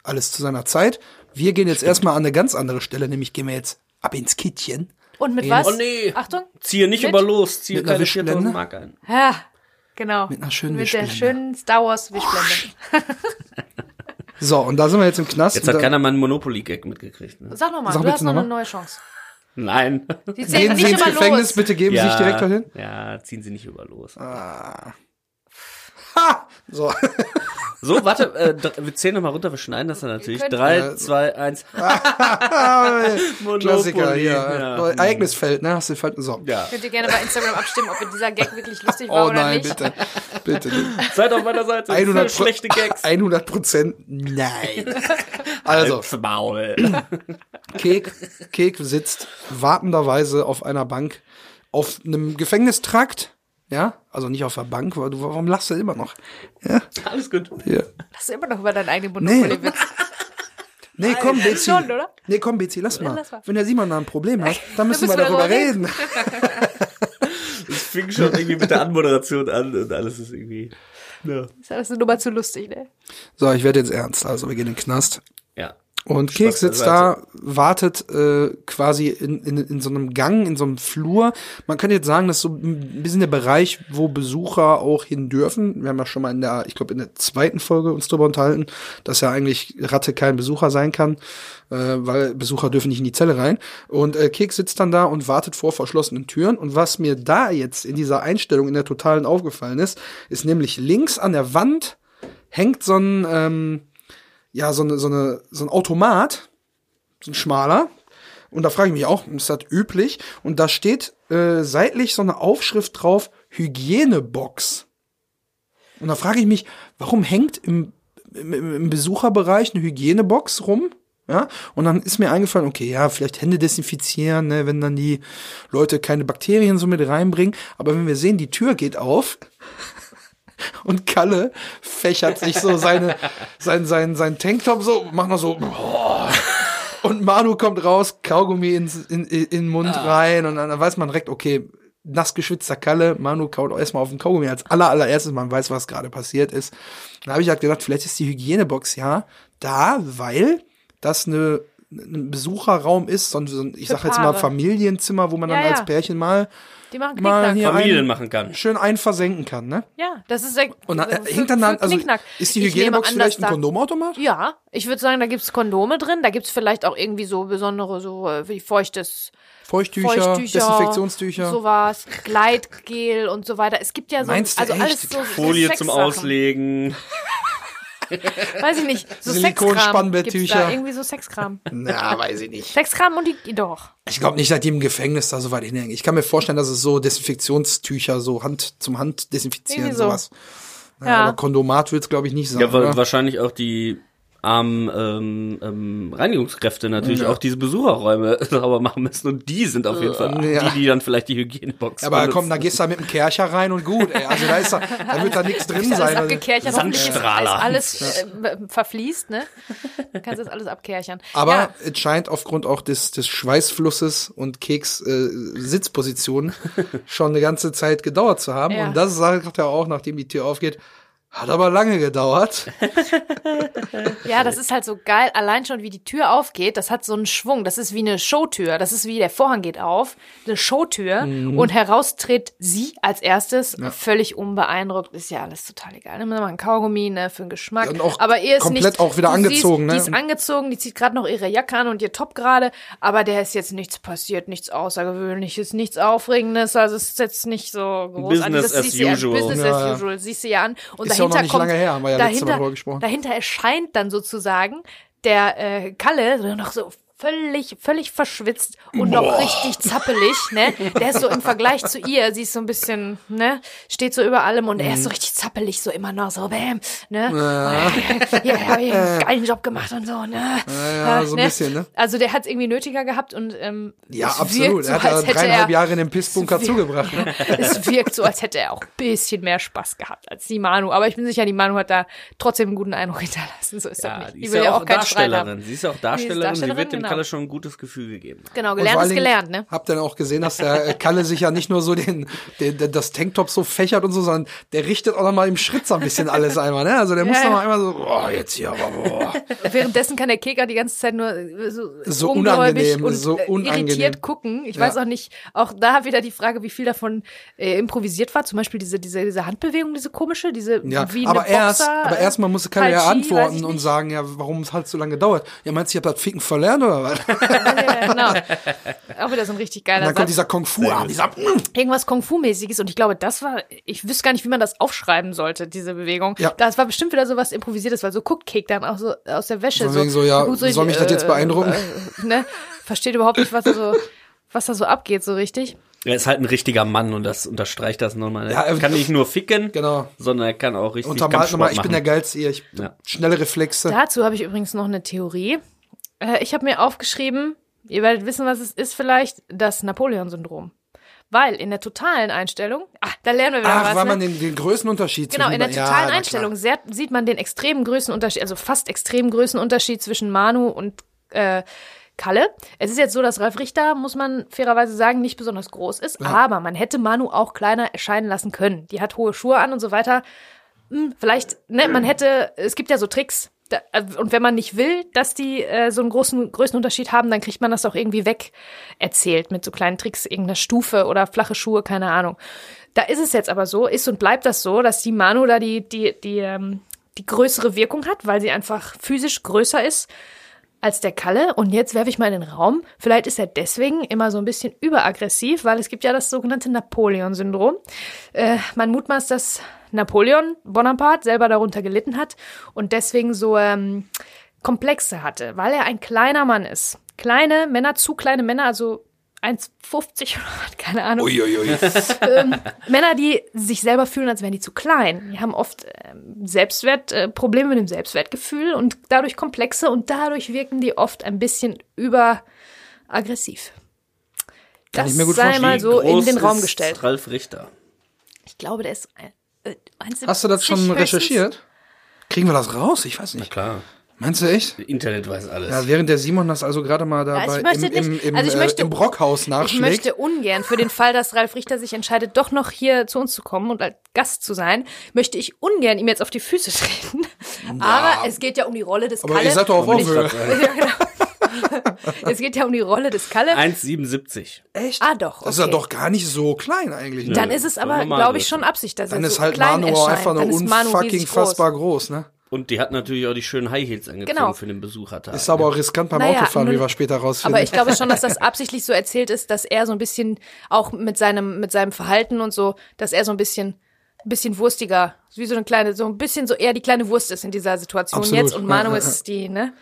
Alles zu seiner Zeit. Wir gehen jetzt erstmal an eine ganz andere Stelle, nämlich gehen wir jetzt ab ins Kittchen. Und mit Oh was? nee. Achtung. Ziehe nicht Mit- über los, ziehe mit einer keine Wischblende? 4000 Mark ein. Ja, genau. Mit einer schönen Mit der schönen Star Wars Wischblende. <laughs> So, und da sind wir jetzt im Knast. Jetzt hat da, keiner mal einen Monopoly-Gag mitgekriegt. Ne? Sag nochmal, du hast noch noch eine neue Chance. Nein. Zählen gehen nicht Sie ins immer Gefängnis, los. bitte geben Sie sich direkt dorthin. Ja, ziehen Sie nicht über los. Ah. Ha! So. <laughs> So, warte, äh, wir zählen nochmal runter, wir schneiden das dann natürlich. Drei, Ja. zwei, eins. <laughs> Klassiker hier. ja. Ereignisfeld, ne? Hast du falsch. So. Ja. Könnt ihr gerne bei Instagram abstimmen, ob dieser Gag wirklich lustig war Oh oder nein, nicht. bitte. Bitte. <laughs> Seid auf meiner Seite. 100 Für schlechte Gags. <laughs> 100 Prozent nein. Also, Maul. Kek, Kek sitzt wartenderweise auf einer Bank auf einem Gefängnistrakt. Ja, also nicht auf der Bank, weil du, warum lachst du immer noch? Ja, Alles gut. hier. Lass immer noch über deinen eigenen Nee. Monopoly-Witz. <laughs> Nee, komm, Bezi. Schon, oder? Nee, komm, Bezi, lass mal. Lass mal. Wenn der Simon da ein Problem hat, <laughs> dann müssen müssen wir wir darüber darüber reden. <laughs> Es fing schon irgendwie mit der Anmoderation an und alles ist irgendwie. Ja. Ist alles eine Nummer zu lustig, ne? So, ich werde jetzt ernst. Also, wir gehen in den Knast. ja. Und Keks sitzt da, wartet äh, quasi in, in, in so einem Gang, in so einem Flur. Man könnte jetzt sagen, das ist so ein bisschen der Bereich, wo Besucher auch hin dürfen. Wir haben ja schon mal in der, ich glaube, in der zweiten Folge uns darüber unterhalten, dass ja eigentlich Ratte kein Besucher sein kann, äh, weil Besucher dürfen nicht in die Zelle rein. Und äh, Keks sitzt dann da und wartet vor verschlossenen Türen. Und was mir da jetzt in dieser Einstellung in der Totalen aufgefallen ist, ist nämlich links an der Wand hängt so ein, ähm, ja, so eine, so eine, so ein Automat, so ein schmaler. Und da frage ich mich auch, ist das üblich? Und da steht äh, seitlich so eine Aufschrift drauf, Hygienebox. Und da frage ich mich, warum hängt im, im, im Besucherbereich eine Hygienebox rum? Ja, und dann ist mir eingefallen, okay, ja, vielleicht Hände desinfizieren, ne, wenn dann die Leute keine Bakterien so mit reinbringen. Aber wenn wir sehen, die Tür geht auf und Kalle fächert sich so seine, sein, sein, sein Tanktop so, macht noch so, boah. und Manu kommt raus, Kaugummi ins, in, in, den Mund rein und dann weiß man direkt, okay, nass geschwitzter Kalle, Manu kaut erstmal auf den Kaugummi als aller, allererstes, man weiß, was gerade passiert ist. Dann habe ich halt gedacht, vielleicht ist die Hygienebox ja da, weil das eine ein Besucherraum ist, so ein, so ein ich Für sag jetzt mal. Familienzimmer, wo man dann Ja, ja. als Pärchen mal Die machen mal Knickknack. hier Familien einen, machen kann. schön einen versenken kann, ne? Ja, das ist echt. Und äh, hängt dann dann, also ist die Hygienebox vielleicht ein Kondomautomat? Ja, ich würde sagen, da gibt's Kondome drin, da gibt's vielleicht auch irgendwie so besondere, so äh, wie feuchtes Feuchttücher, Feuchttücher, Desinfektionstücher. sowas, Gleitgel und so weiter. Es gibt ja so, Meinst du also echt? alles so Folie zum. Auslegen. <laughs> <laughs> Weiß ich nicht, so Silikonspannbetttücher. Sexkram gibt's da, irgendwie so Sexkram. Na, weiß ich nicht. Sexkram und die, doch. Ich glaube nicht, dass die im Gefängnis da so weit hinhängen. Ich kann mir vorstellen, dass es so Desinfektionstücher, so Hand zum Hand desinfizieren, so. sowas. Ja, Ja. Aber Kondomat wird's glaube ich, nicht sein. Ja, wa- oder? wahrscheinlich auch die armen ähm, ähm, Reinigungskräfte natürlich auch diese Besucherräume <laughs> sauber machen müssen und die sind auf jeden Fall Ja. die, die dann vielleicht die Hygienebox Aber benutzen. komm, da gehst du da mit dem Kercher rein und gut, ey. Also da ist da, da wird da nichts drin alles sein. Also, ist, ist Sandstrahler. alles äh, verfließt, ne? Dann <laughs> kannst du das alles abkerchern. aber ja, es scheint aufgrund auch des, des Schweißflusses und Keks äh, Sitzpositionen <laughs> schon eine ganze Zeit gedauert zu haben. Ja. Und das sagt er auch, nachdem die Tür aufgeht. Hat aber lange gedauert. <laughs> Ja, das ist halt so geil. Allein schon, wie die Tür aufgeht, das hat so einen Schwung. Das ist wie eine Showtür. Das ist wie der Vorhang geht auf, eine Showtür. Mhm. Und heraustritt sie als erstes, völlig unbeeindruckt. Ist ja alles total egal. Nimm mal ein Kaugummi, ne, für den Geschmack. Und auch aber ihr ist komplett nicht, auch wieder angezogen, siehst, ne? Die ist angezogen, die zieht gerade noch ihre Jacke an und ihr Top gerade. Aber der ist jetzt nichts passiert, nichts Außergewöhnliches, nichts Aufregendes. Also es ist jetzt nicht so groß. Business das as siehst du ja- usual. Business Ja, as ja. usual. Siehst du ja an. Und Ist ja noch dahinter nicht kommt, lange her, haben wir ja letzte Mal dahinter, drüber gesprochen. dahinter erscheint dann sozusagen der äh, Kalle noch so völlig, völlig verschwitzt und noch richtig zappelig, ne? Der ist so im Vergleich zu ihr, sie ist so ein bisschen, ne? Steht so über allem und er Mhm. ist so richtig zappelig, so immer noch so, bäm, ne? Ja, <laughs> ja, hab ich einen <laughs> geilen Job gemacht und so, ne? ja, so ein bisschen, ne? Also der hat es irgendwie nötiger gehabt und ähm, Ja, absolut. so, er hat ja dreieinhalb er, Jahre in den Pissbunker zugebracht. Ne? <laughs> es wirkt so, als hätte er auch ein bisschen mehr Spaß gehabt als die Manu. Aber ich bin sicher, die Manu hat da trotzdem einen guten Eindruck hinterlassen. So ist Ja, das nicht. die Die ist will ja auch haben. Darstellerin. Sie ist ja auch Darstellerin. Sie Darstellerin, wird dem genau. Kalle schon ein gutes Gefühl gegeben. Genau, gelernt ist Dingen gelernt, ne? Habt ihr dann auch gesehen, dass der äh, Kalle sich ja nicht nur so den, den, den das Tanktop so fächert und so, sondern der richtet auch noch mal im Schritt so ein bisschen alles einmal, ne? Also der muss Ja, noch ja. mal einmal so, boah, jetzt hier, aber boah. Währenddessen kann der Keker die ganze Zeit nur äh, so, So unangenehm, und so äh, unangenehm. irritiert gucken. Ich Ja. weiß auch nicht, auch da wieder die Frage, wie viel davon äh, improvisiert war. Zum Beispiel diese, diese, diese Handbewegung, diese komische, diese Ja, wie aber eine erst, Boxer, aber erstmal musste Kalle ja antworten und sagen, ja, warum es halt so lange dauert. Ja, meinst du, ich hab das Ficken verlernt oder Und Ja, genau. <laughs> Auch wieder so ein richtig geiler dann Satz. kommt dieser Kung Fu an, dieser, mm, irgendwas Kung Fu-mäßiges und ich glaube, das war, ich wüsste gar nicht, wie man das aufschreiben sollte, diese Bewegung. Ja. Das war bestimmt wieder so was Improvisiertes, weil so guckt Kek dann auch so aus der Wäsche. Von wegen so, ja, gut, soll mich das jetzt beeindrucken? Äh, ne? Versteht überhaupt nicht, was da so, was da so abgeht, so richtig. Er ist halt ein richtiger Mann und das unterstreicht das nochmal. Ja, Er äh, kann nicht nur ficken, genau. sondern er kann auch richtig Untermalt nochmal, ich machen. bin der Geilste hier, ich, Ja. schnelle Reflexe. Dazu habe ich übrigens noch eine Theorie. Äh, ich habe mir aufgeschrieben, ihr werdet wissen, was es ist vielleicht, das Napoleon-Syndrom. Weil in der totalen Einstellung, ah, da lernen wir wieder Ach, was. weil ne? man den, den Größenunterschied Genau, in der ja, totalen na Einstellung sehr, sieht man den extremen Größenunterschied, also fast extremen Größenunterschied zwischen Manu und äh, Kalle. Es ist jetzt so, dass Ralf Richter, muss man fairerweise sagen, nicht besonders groß ist, aber man hätte Manu auch kleiner erscheinen lassen können. Die hat hohe Schuhe an und so weiter. Hm, vielleicht, ne, man <clears throat> hätte, es gibt ja so Tricks. Da, äh, und wenn man nicht will, dass die äh, so einen großen Größenunterschied haben, dann kriegt man das auch irgendwie weg erzählt mit so kleinen Tricks, irgendeiner Stufe oder flache Schuhe, keine Ahnung. Da ist es jetzt aber so, ist und bleibt das so, dass die Manu da die, die, die, ähm, die größere Wirkung hat, weil sie einfach physisch größer ist als der Kalle. Und jetzt werfe ich mal in den Raum. Vielleicht ist er deswegen immer so ein bisschen überaggressiv, weil es gibt ja das sogenannte Napoleon-Syndrom. Äh, man mutmaßt, dass Napoleon Bonaparte selber darunter gelitten hat und deswegen so ähm, Komplexe hatte, weil er ein kleiner Mann ist. Kleine Männer, zu kleine Männer, also 1,50 oder <laughs> was, keine Ahnung. Uiuiui. <laughs> Ähm, Männer, die sich selber fühlen, als wären die zu klein. Die haben oft ähm, Selbstwert, äh, Probleme mit dem Selbstwertgefühl und dadurch Komplexe und dadurch wirken die oft ein bisschen überaggressiv. Kann Das ich mir gut sei vorstellen. mal so Wie in groß den Raum ist gestellt. Ralf Richter. Ich glaube, der ist äh, 1,70 Hast du das schon höchstens. recherchiert? Kriegen wir das raus? Ich weiß Na nicht. klar. Meinst du echt? Internet weiß alles. Ja, während der Simon das also gerade mal Ja, dabei ich möchte im, im, nicht- im, also ich äh, möchte- im Brockhaus Ich nachschlägt. möchte ungern, für den Fall, dass Ralf Richter sich entscheidet, doch noch hier zu uns zu kommen und als Gast zu sein, möchte ich ungern ihm jetzt auf die Füße treten. Aber es geht ja um die Rolle des Aber Kalle. ihr seid doch auf Augenhöhe. <laughs> ja, genau. es geht ja um die Rolle des Kalle. 1,77. Echt? Ah, doch, Das ist ja okay. doch gar nicht so klein eigentlich. Ne? Dann ist es aber, glaube ich, schon Absicht, dass Dann er ist so halt klein Manu erscheint. einfach nur Dann ist Manu unfucking fassbar groß, ne? Und die hat natürlich auch die schönen High Heels angezogen Genau. für den Besuchertag. Ist aber auch riskant beim Naja, Autofahren, wie nun- wir später rausfinden. Aber ich glaube schon, dass das absichtlich so erzählt ist, dass er so ein bisschen auch mit seinem mit seinem Verhalten und so, dass er so ein bisschen ein bisschen wurstiger, wie so eine kleine, so ein bisschen so eher die kleine Wurst ist in dieser Situation Absolut. jetzt und Manu Ja, ja, ist die ne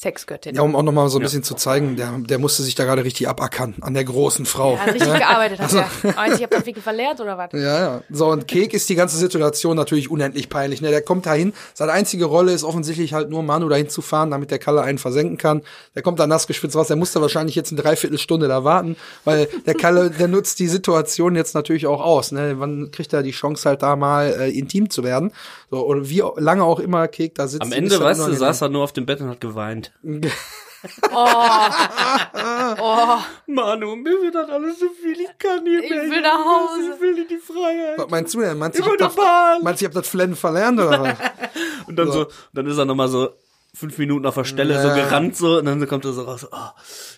Sexgöttin. ja, um auch nochmal so ein bisschen zu zeigen, der, der musste sich da gerade richtig abackern an der großen Frau. Er hat richtig gearbeitet, Also- hat er. Meinst du, ich habe das Wiki verlehrt oder was? Ja, ja. So, und Kek ist die ganze Situation natürlich unendlich peinlich. Ne? Der kommt dahin, seine einzige Rolle ist offensichtlich halt nur Manu dahin zu fahren, damit der Kalle einen versenken kann. Der kommt da nass geschwitzt raus, der musste wahrscheinlich jetzt eine Dreiviertelstunde da warten, weil der Kalle, der nutzt die Situation jetzt natürlich auch aus. Ne? Wann kriegt er die Chance halt da mal äh, intim zu werden? So, oder wie lange auch immer Kek da sitzt. Am Ende, halt weißt du, saß er nur auf dem Bett und hat geweint. <laughs> Oh, Manu, mir wird das alles so viel, ich kann nicht Ich mehr. will nach Hause. Ich will in die Freiheit. Was meinst du denn? Meinst du, ich Über hab das, meinst du, ich hab das Flennen verlernt oder was? <laughs> Und dann so, dann ist er nochmal so fünf Minuten auf der Stelle so Ja. gerannt so und dann kommt er so raus, oh,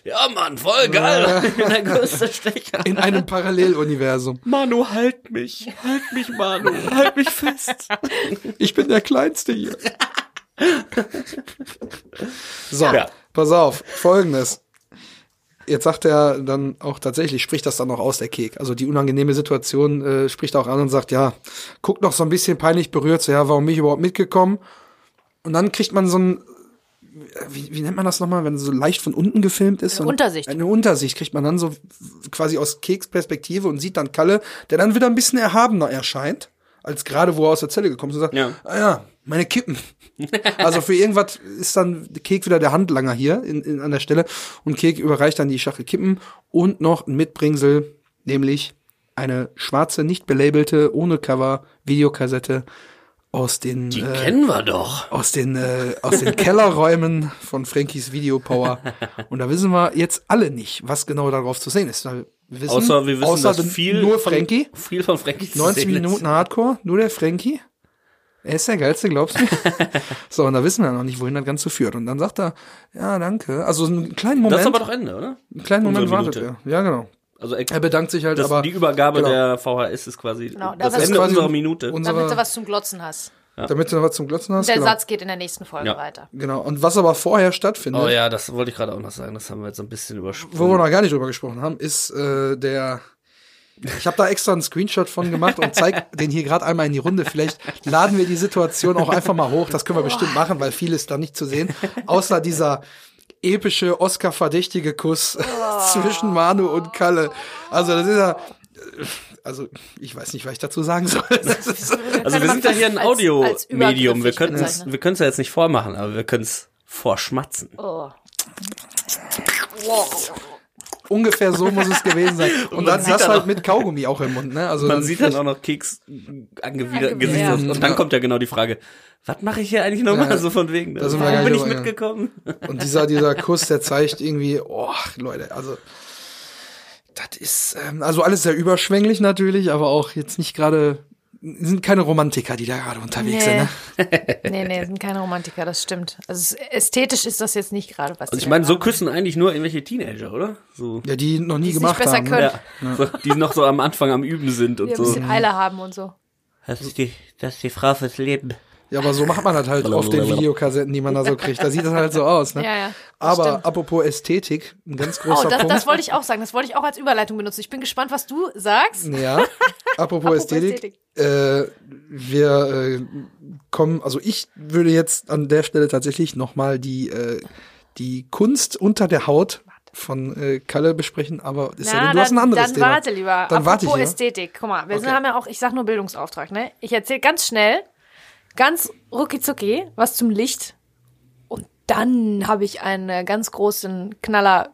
ja Mann, voll geil. Ich <laughs> bin der größte Stecher. In einem Paralleluniversum. Manu, halt mich, halt mich, Manu, halt mich fest. Ich bin der Kleinste hier. <laughs> So, Ja. pass auf, folgendes. Jetzt sagt er dann auch tatsächlich, spricht das dann noch aus, der Kek. Also die unangenehme Situation äh, spricht auch an und sagt, ja, guckt noch so ein bisschen peinlich berührt, so, ja, warum bin ich überhaupt mitgekommen? Und dann kriegt man so ein, wie, wie nennt man das nochmal, wenn so leicht von unten gefilmt ist? Eine Und Untersicht. Eine Untersicht kriegt man dann so quasi aus Keks Perspektive und sieht dann Kalle, der dann wieder ein bisschen erhabener erscheint, als gerade wo er aus der Zelle gekommen ist und sagt, Ja. ah ja, meine Kippen. <laughs> also für irgendwas ist dann Kek wieder der Handlanger hier in, in, an der Stelle und Kek überreicht dann die Schachtel Kippen und noch ein Mitbringsel, nämlich eine schwarze, nicht belabelte, ohne Cover Videokassette aus den Die äh, kennen wir doch. aus den äh, aus den <laughs> Kellerräumen von Frankies Videopower und da wissen wir jetzt alle nicht, was genau darauf zu sehen ist. Wissen, Außer wir wissen, außer viel nur Frankie, viel von Frankie zu 90 sehen ist. Minuten Hardcore, nur der Frankie. Er ist der geilste, glaubst du? <laughs> so, und da wissen wir noch nicht, wohin das Ganze führt. Und dann sagt er, ja, danke. Also einen kleinen Moment, Das ist aber doch Ende, oder? einen kleinen Moment wartet er. Ja, genau. Also er, Er bedankt sich halt, das, aber die Übergabe genau. der VHS ist quasi Genau, das das ist Ende quasi unserer Minute. unsere, damit du was zum Glotzen hast. damit du noch was zum Glotzen hast. Der genau. Satz geht in der nächsten Folge Ja. weiter. Genau. Und was aber vorher stattfindet, oh ja, das wollte ich gerade auch noch sagen. Das haben wir jetzt ein bisschen übersprungen. wo wir noch gar nicht drüber gesprochen haben, ist äh, der. Ich habe da extra einen Screenshot von gemacht und zeig <laughs> den hier gerade einmal in die Runde. Vielleicht laden wir die Situation auch einfach mal hoch. Das können wir bestimmt machen, weil viel ist da nicht zu sehen. Außer dieser epische Oscar-verdächtige Kuss <laughs> zwischen Manu und Kalle. Also das ist ja. Also ich weiß nicht, was ich dazu sagen soll. Das ist, Also wir sind ja hier ein Audio-Medium. Wir können es bezeichnen. wir können's ja jetzt nicht vormachen, aber wir können es vorschmatzen. Oh. Ungefähr so muss es gewesen sein. <laughs> Und, man dann sieht das dann halt mit Kaugummi auch im Mund. Ne? Also Man dann sieht dann <laughs> auch noch Keks angewidert. Gesicht. Ja. Und dann kommt ja genau die Frage, was mache ich hier eigentlich nochmal Ja, so von wegen? da sind wir Warum gar bin nicht ich mitgekommen? Und dieser, dieser Kuss, der zeigt irgendwie, oh, Leute, also das ist, ähm, also alles sehr überschwänglich natürlich, aber auch jetzt nicht gerade, sind keine Romantiker, die da gerade unterwegs sind. Ne? nee, <laughs> nee, sind keine Romantiker, das stimmt. Also ästhetisch ist das jetzt nicht gerade was. Und die ich meine, so küssen eigentlich nur irgendwelche Teenager, oder? So, Ja, die noch nie es gemacht nicht besser haben. können. Ne? ja. So, die noch so am Anfang am Üben sind und Die ein so. bisschen Eile haben und so. Das ist die, das ist die Frau fürs Leben. Ja, aber so macht man das halt auf den Videokassetten, die man da so kriegt. Da sieht das halt so aus. Ne? Ja, ja. Aber stimmt. apropos Ästhetik, ein ganz Oh, großer das, Punkt. das wollte ich auch sagen. Das wollte ich auch als Überleitung benutzen. Ich bin gespannt, was du sagst. Ja, <laughs> apropos, Apropos Ästhetik. Äh, wir äh, kommen, also ich würde jetzt an der Stelle tatsächlich nochmal die, äh, die Kunst unter der Haut von äh, Kalle besprechen, aber ist ja, du hast ein anderes dann Thema. warte lieber. Dann warte ich Apropos. Ästhetik. Guck mal, wir sind, Okay. haben ja auch, ich sag nur Bildungsauftrag, ne? Ich erzähle ganz schnell, ganz rucki was zum Licht. Und dann habe ich einen äh, ganz großen Knaller,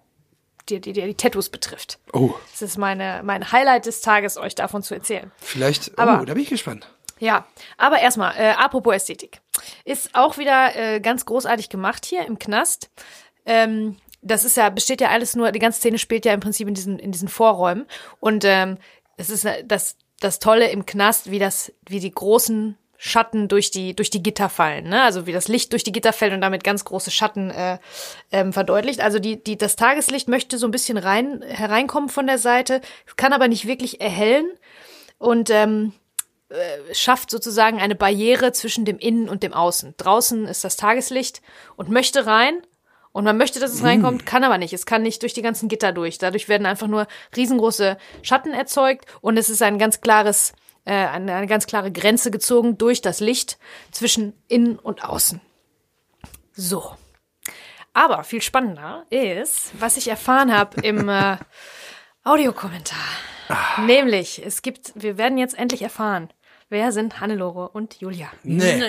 der die, die, die Tattoos betrifft. Oh, Das ist meine, mein Highlight des Tages, euch davon zu erzählen. vielleicht, Aber- oh, da bin ich gespannt. Ja, aber erstmal, äh, apropos Ästhetik. Ist auch wieder äh, ganz großartig gemacht hier im Knast. Ähm, das ist ja, besteht ja alles nur, die ganze Szene spielt ja im Prinzip in diesen, in diesen Vorräumen. Und ähm, es ist äh, das, das Tolle im Knast, wie das, wie die großen Schatten durch die, durch die Gitter fallen, ne? Also wie das Licht durch die Gitter fällt und damit ganz große Schatten äh, ähm, verdeutlicht. Also die, die, das Tageslicht möchte so ein bisschen rein, hereinkommen von der Seite, kann aber nicht wirklich erhellen. Und ähm, schafft sozusagen eine Barriere zwischen dem Innen und dem Außen. Draußen ist das Tageslicht und möchte rein. Und man möchte, dass es reinkommt, kann aber nicht. Es kann nicht durch die ganzen Gitter durch. Dadurch werden einfach nur riesengroße Schatten erzeugt und es ist ein ganz klares, äh, eine, eine ganz klare Grenze gezogen durch das Licht zwischen Innen und Außen. So. Aber viel spannender ist, was ich erfahren habe im äh, <laughs> Audiokommentar. Nämlich, es gibt, wir werden jetzt endlich erfahren, wer sind Hannelore und Julia. Nee.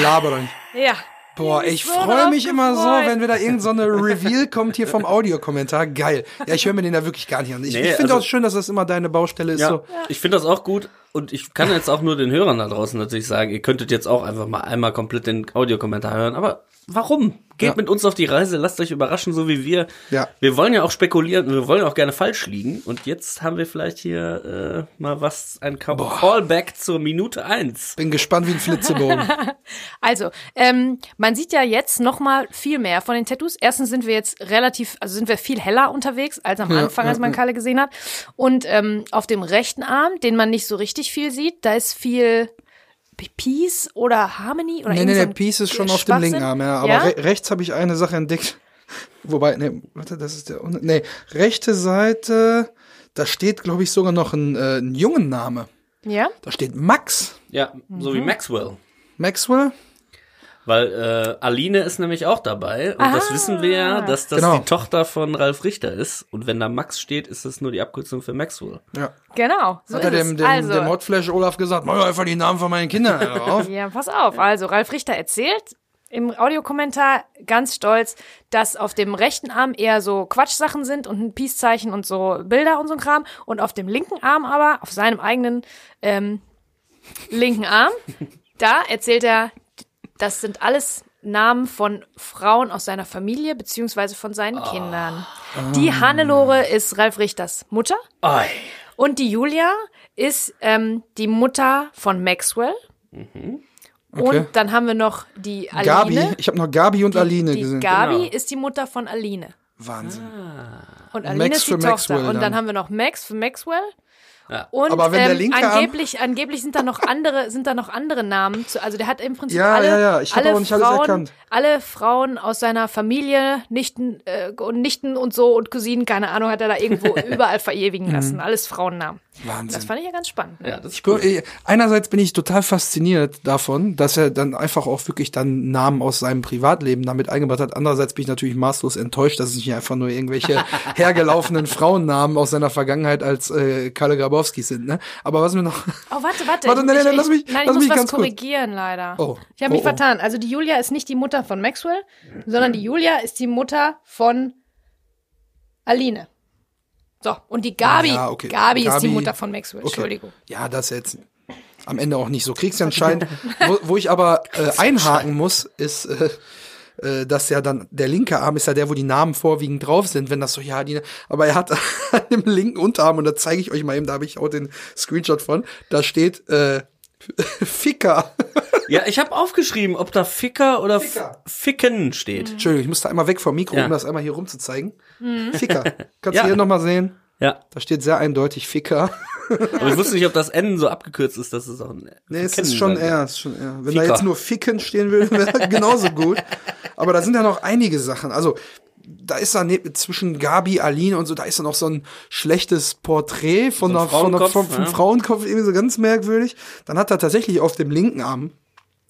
Laber doch nicht. Ja. Boah, ich so freue mich immer so, wenn wieder irgend so eine <laughs> Reveal kommt hier vom Audiokommentar. Geil. Ja, ich höre mir den da wirklich gar nicht an. Ich, Nee, ich finde also- auch schön, dass das immer deine Baustelle ist. Ja, So. ich finde das auch gut. Und ich kann jetzt auch nur den Hörern da draußen natürlich sagen, ihr könntet jetzt auch einfach mal einmal komplett den Audiokommentar hören, aber warum? Geht Ja. mit uns auf die Reise, lasst euch überraschen, so wie wir. Ja. Wir wollen ja auch spekulieren, wir wollen auch gerne falsch liegen. Und jetzt haben wir vielleicht hier äh, mal was, ein Ca- Callback zur Minute eins. Bin gespannt wie ein Flitzebogen. <laughs> Also, ähm, man sieht ja jetzt noch mal viel mehr von den Tattoos. Erstens sind wir jetzt relativ, also sind wir viel heller unterwegs als am Ja, Anfang, als ja, man ja. Kalle gesehen hat. Und ähm, auf dem rechten Arm, den man nicht so richtig viel sieht, da ist viel Peace oder Harmony oder nee, nee, ein Piece ist schon auf dem linken Arm, ja. Aber Ja? Re rechts habe ich eine Sache entdeckt. <laughs> Wobei, nee, warte, das ist der, nee, rechte Seite, da steht, glaube ich, sogar noch ein, äh, ein jungen Name. Ja? Da steht Max Ja, so Mhm. wie Maxwell. Maxwell. Weil äh, Aline ist nämlich auch dabei. Und das Ah. wissen wir ja, dass das Genau. die Tochter von Ralf Richter ist. Und wenn da Max steht, ist das nur die Abkürzung für Maxwell. Ja. Genau. So Hat er dem, dem, also, dem Hotflash Olaf gesagt, mach einfach die Namen von meinen Kindern auf. <laughs> Ja, pass auf. Also, Ralf Richter erzählt im Audiokommentar ganz stolz, dass auf dem rechten Arm eher so Quatschsachen sind und ein Peace-Zeichen und so Bilder und so ein Kram. Und auf dem linken Arm aber, auf seinem eigenen ähm, linken Arm, da erzählt er, das sind alles Namen von Frauen aus seiner Familie beziehungsweise von seinen Kindern. Die Hannelore ist Ralf Richters Mutter. Oi. Und die Julia ist ähm, die Mutter von Maxwell. Okay. Und dann haben wir noch die Aline. Gabi, ich habe noch Gabi und Aline die gesehen. Gabi Genau. ist die Mutter von Aline. Wahnsinn. Und Und Aline Max ist die für Tochter. Maxwell und dann dann. haben wir noch Max für Maxwell. Ja. Und Aber wenn der ähm, linke Arm- angeblich, angeblich sind da noch andere, sind da noch andere Namen. Zu, also der hat im Prinzip Ja, alle, ja, ja, ich alle nicht alles Frauen, erkannt. alle Frauen aus seiner Familie, Nichten äh, und Nichten und so und Cousinen, keine Ahnung, hat er da irgendwo <laughs> überall verewigen lassen. Alles Frauennamen. Mhm. Wahnsinn. Das fand ich ja ganz spannend. Ne? Ja, das ist Cool. äh, Einerseits bin ich total fasziniert davon, dass er dann einfach auch wirklich dann Namen aus seinem Privatleben damit eingebracht hat. Andererseits bin ich natürlich maßlos enttäuscht, dass es nicht einfach nur irgendwelche <laughs> hergelaufenen Frauennamen aus seiner Vergangenheit als äh, Kalle Grabowski sind. Ne? Aber was mir noch Oh, warte, warte. <laughs> Warte, nein, ich, nein, ich, lass mich- nein, ich lass muss mich was ganz kurz. korrigieren, leider. Oh. Ich habe mich Oh, oh. vertan. Also die Julia ist nicht die Mutter von Maxwell, sondern die Julia ist die Mutter von Aline. So, und die Gabi, Ja, okay. Gabi, ist die Gabi- Mutter von Maxwell. Okay. Entschuldigung. Ja, das jetzt am Ende auch nicht so kriegsentscheidend. <laughs> wo, wo ich aber äh, einhaken muss, ist, äh, äh, dass ja dann der linke Arm ist ja der, wo die Namen vorwiegend drauf sind, wenn das so, ja, die, aber er hat <laughs> an dem linken Unterarm, und da zeige ich euch mal eben, da habe ich auch den Screenshot von, da steht äh, <laughs> Ficker. Ja, ich habe aufgeschrieben, ob da Ficker oder Ficker. Ficken steht. Entschuldigung, ich muss da einmal weg vom Mikro, Ja. um das einmal hier rumzuzeigen. Ficker. Kannst Ja. du hier nochmal sehen? Ja, Da steht sehr eindeutig Ficker. <laughs> aber ich wusste nicht, ob das N so abgekürzt ist, dass es auch ein Nee, es ist schon es ist schon eher. Wenn Ficker. da jetzt nur Ficken stehen würde, wäre genauso gut. Aber da sind ja noch einige Sachen. Also, da ist da ne, zwischen Gabi, Aline und so, da ist da noch so ein schlechtes Porträt von So ein einer, von einer, Frauenkopf, vom, vom ja. Frauenkopf, irgendwie so ganz merkwürdig. Dann hat er tatsächlich auf dem linken Arm,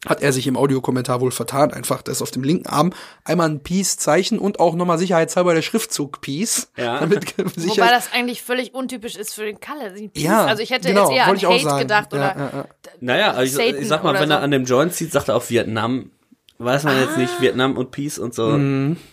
hat er sich im Audiokommentar wohl vertan, einfach, dass auf dem linken Arm einmal ein Peace-Zeichen und auch nochmal sicherheitshalber der Schriftzug Peace. Ja. <laughs> Damit Wobei das eigentlich völlig untypisch ist für den Kalle. Ja, also ich hätte genau, jetzt eher an Hate gedacht Ja, oder ja, ja. Naja, also ich, ich sag mal, wenn so. er an dem Joint zieht, sagt er auf Vietnam. Weiß man jetzt nicht, Vietnam und Peace und so,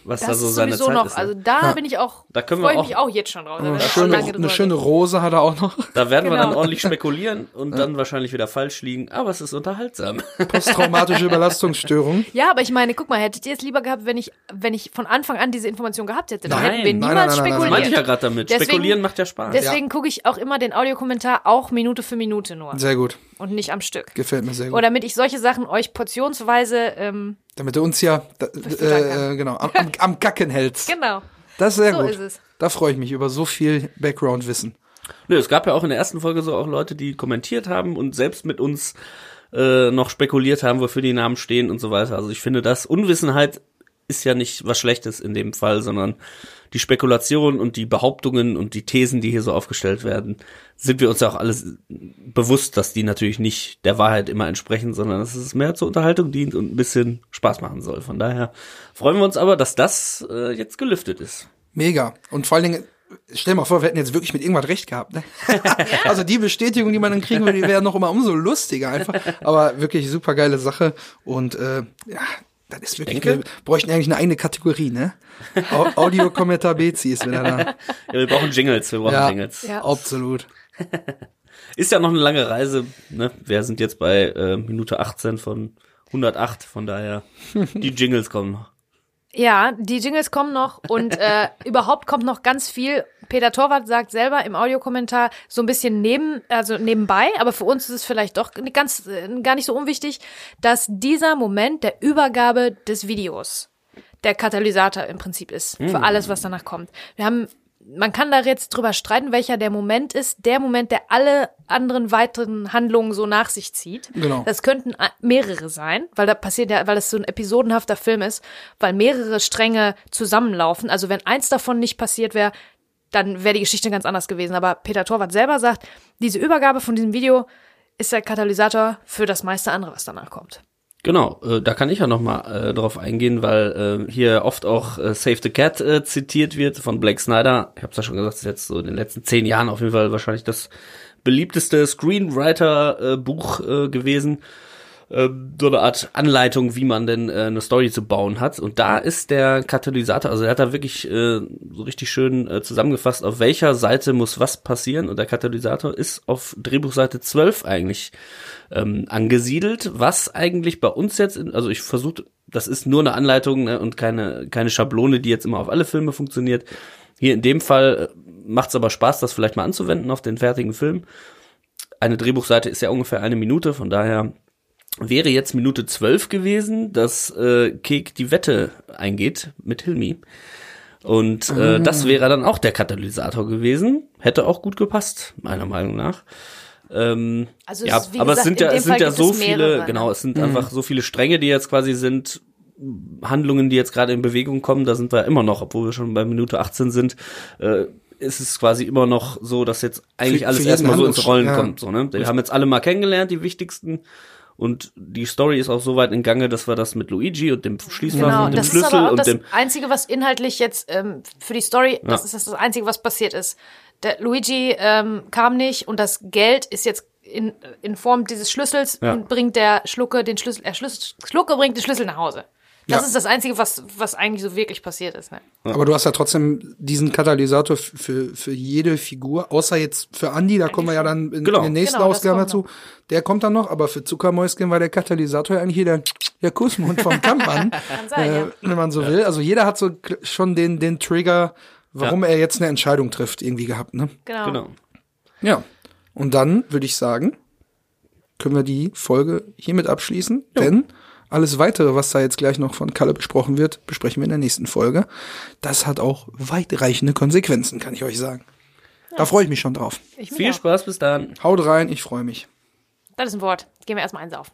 was da das so ist seine Zeit noch. ist. ne? Also da bin ich auch, Da können freue wir ich mich auch- auch jetzt schon drauf. Da Eine schöne, eine schöne Rose hat er auch noch. <laughs> Da werden wir Genau. dann ordentlich spekulieren und dann wahrscheinlich wieder falsch liegen, aber es ist unterhaltsam. <laughs> Posttraumatische Überlastungsstörung. Ja, aber ich meine, guck mal, hättet ihr es lieber gehabt, wenn ich, wenn ich von Anfang an diese Information gehabt hätte? Dann Nein, hätten wir niemals nein, nein, nein, nein. Das spekuliert. meinte ich ja gerade damit. Deswegen- Spekulieren macht ja Spaß. Deswegen gucke ich auch immer den Audiokommentar auch Minute für Minute nur Sehr gut. Und nicht am Stück. Gefällt mir sehr gut. Oder damit ich solche Sachen euch portionsweise, ähm, Damit du uns ja da, äh, genau am, am, am Gacken hältst. genau. Das ist sehr So gut. ist es. Da freue ich mich über so viel Background-Wissen. Nö, es gab ja auch in der ersten Folge so auch Leute, die kommentiert haben und selbst mit uns äh, noch spekuliert haben, wofür die Namen stehen und so weiter. Also ich finde, das Unwissenheit ist ja nicht was Schlechtes in dem Fall, sondern die Spekulation und die Behauptungen und die Thesen, die hier so aufgestellt werden, sind wir uns ja auch alles bewusst, dass die natürlich nicht der Wahrheit immer entsprechen, sondern dass es mehr zur Unterhaltung dient und ein bisschen Spaß machen soll. Von daher freuen wir uns aber, dass das äh, jetzt gelüftet ist. Mega. Und vor allen Dingen, stell mal vor, wir hätten jetzt wirklich mit irgendwas recht gehabt. Ne? <laughs> also die Bestätigung, die man dann kriegen würde, die wäre noch immer umso lustiger einfach. Aber wirklich super geile Sache. Und äh, ja, das ist wirklich, denke- wir bräuchten eigentlich eine eigene Kategorie, ne? Au- Audiokommentar Bezi ist wieder da. Ja, wir brauchen Jingles, wir brauchen Ja, Jingles. Ja. absolut. <laughs> Ist ja noch eine lange Reise. Ne? Wir sind jetzt bei äh, Minute 18 von 108, von daher die Jingles kommen noch. Ja, die Jingles kommen noch und äh, <laughs> überhaupt kommt noch ganz viel. Peter Torwart sagt selber im Audiokommentar so ein bisschen neben, also nebenbei, aber für uns ist es vielleicht doch ganz gar nicht so unwichtig, dass dieser Moment der Übergabe des Videos der Katalysator im Prinzip ist für alles, was danach kommt. Wir haben man kann da jetzt drüber streiten, welcher der Moment ist, der Moment, der alle anderen weiteren Handlungen so nach sich zieht. Genau. Das könnten mehrere sein, weil da passiert ja, weil es so ein episodenhafter Film ist, weil mehrere Stränge zusammenlaufen. Also wenn eins davon nicht passiert wäre, dann wäre die Geschichte ganz anders gewesen. Aber Peter Torwart selber sagt, diese Übergabe von diesem Video ist der Katalysator für das meiste andere, was danach kommt. Genau, äh, da kann ich ja noch mal äh, drauf eingehen, weil äh, hier oft auch äh, Save the Cat äh, zitiert wird von Blake Snyder. Ich habe ja schon gesagt, das ist jetzt so in den letzten zehn Jahren auf jeden Fall wahrscheinlich das beliebteste Screenwriter-Buch äh, gewesen. Äh, so eine Art Anleitung, wie man denn äh, eine Story zu bauen hat. Und da ist der Katalysator, also er hat da wirklich äh, so richtig schön äh, zusammengefasst, auf welcher Seite muss was passieren. Und der Katalysator ist auf Drehbuchseite 12 eigentlich ähm, angesiedelt, was eigentlich bei uns jetzt, in, also ich versuche, das ist nur eine Anleitung ne, und keine, keine Schablone, die jetzt immer auf alle Filme funktioniert. Hier in dem Fall macht es aber Spaß, das vielleicht mal anzuwenden auf den fertigen Film. Eine Drehbuchseite ist ja ungefähr eine Minute, von daher wäre jetzt Minute 12 gewesen, dass äh, Kek die Wette eingeht mit Hilmi. Und äh, das wäre dann auch der Katalysator gewesen. Hätte auch gut gepasst, meiner Meinung nach. Ähm, Also es ja, ist, aber gesagt, es sind in ja, es sind ja so es viele, mehrere, genau, es sind einfach so viele Stränge, die jetzt quasi sind, Handlungen, die jetzt gerade in Bewegung kommen, da sind wir immer noch, obwohl wir schon bei Minute 18 sind, äh, ist es quasi immer noch so, dass jetzt eigentlich Für- alles für erstmal so ins Rollen ja. kommt. So, ne? Wir haben jetzt alle mal kennengelernt, die wichtigsten. Und die Story ist auch so weit in Gange, dass wir das mit Luigi und dem Schließfach Genau, und dem das ist Schlüssel aber auch und das dem Einzige, was inhaltlich jetzt ähm, für die Story, das Ja. ist das, das Einzige, was passiert ist. Der Luigi ähm, kam nicht und das Geld ist jetzt in, in Form dieses Schlüssels Ja. und bringt der Schlucke den Schlüssel, er Schlüssel, Schlucke bringt den Schlüssel nach Hause. Das Ja. ist das Einzige, was, was eigentlich so wirklich passiert ist. Ne? Aber du hast ja trotzdem diesen Katalysator für, für jede Figur, außer jetzt für Andy, da kommen wir ja dann in, Genau. in den nächsten Genau, kommt dazu. Der kommt dann noch, aber für Zuckermäuschen war der Katalysator ja eigentlich hier der, <tsk> der Kussmund vom <laughs> Kampfmann, Kann sein, äh, ja. wenn man so will. Also jeder hat so schon den, den Trigger, warum er jetzt eine Entscheidung trifft, irgendwie gehabt, ne? Genau. genau. Ja. Und dann würde ich sagen, können wir die Folge hiermit abschließen, denn alles weitere, was da jetzt gleich noch von Kalle besprochen wird, besprechen wir in der nächsten Folge. Das hat auch weitreichende Konsequenzen, kann ich euch sagen. Da freue ich mich schon drauf. Ich mich Viel auch. Spaß bis dann. Haut rein, ich freue mich. Das ist ein Wort. Gehen wir erstmal eins auf.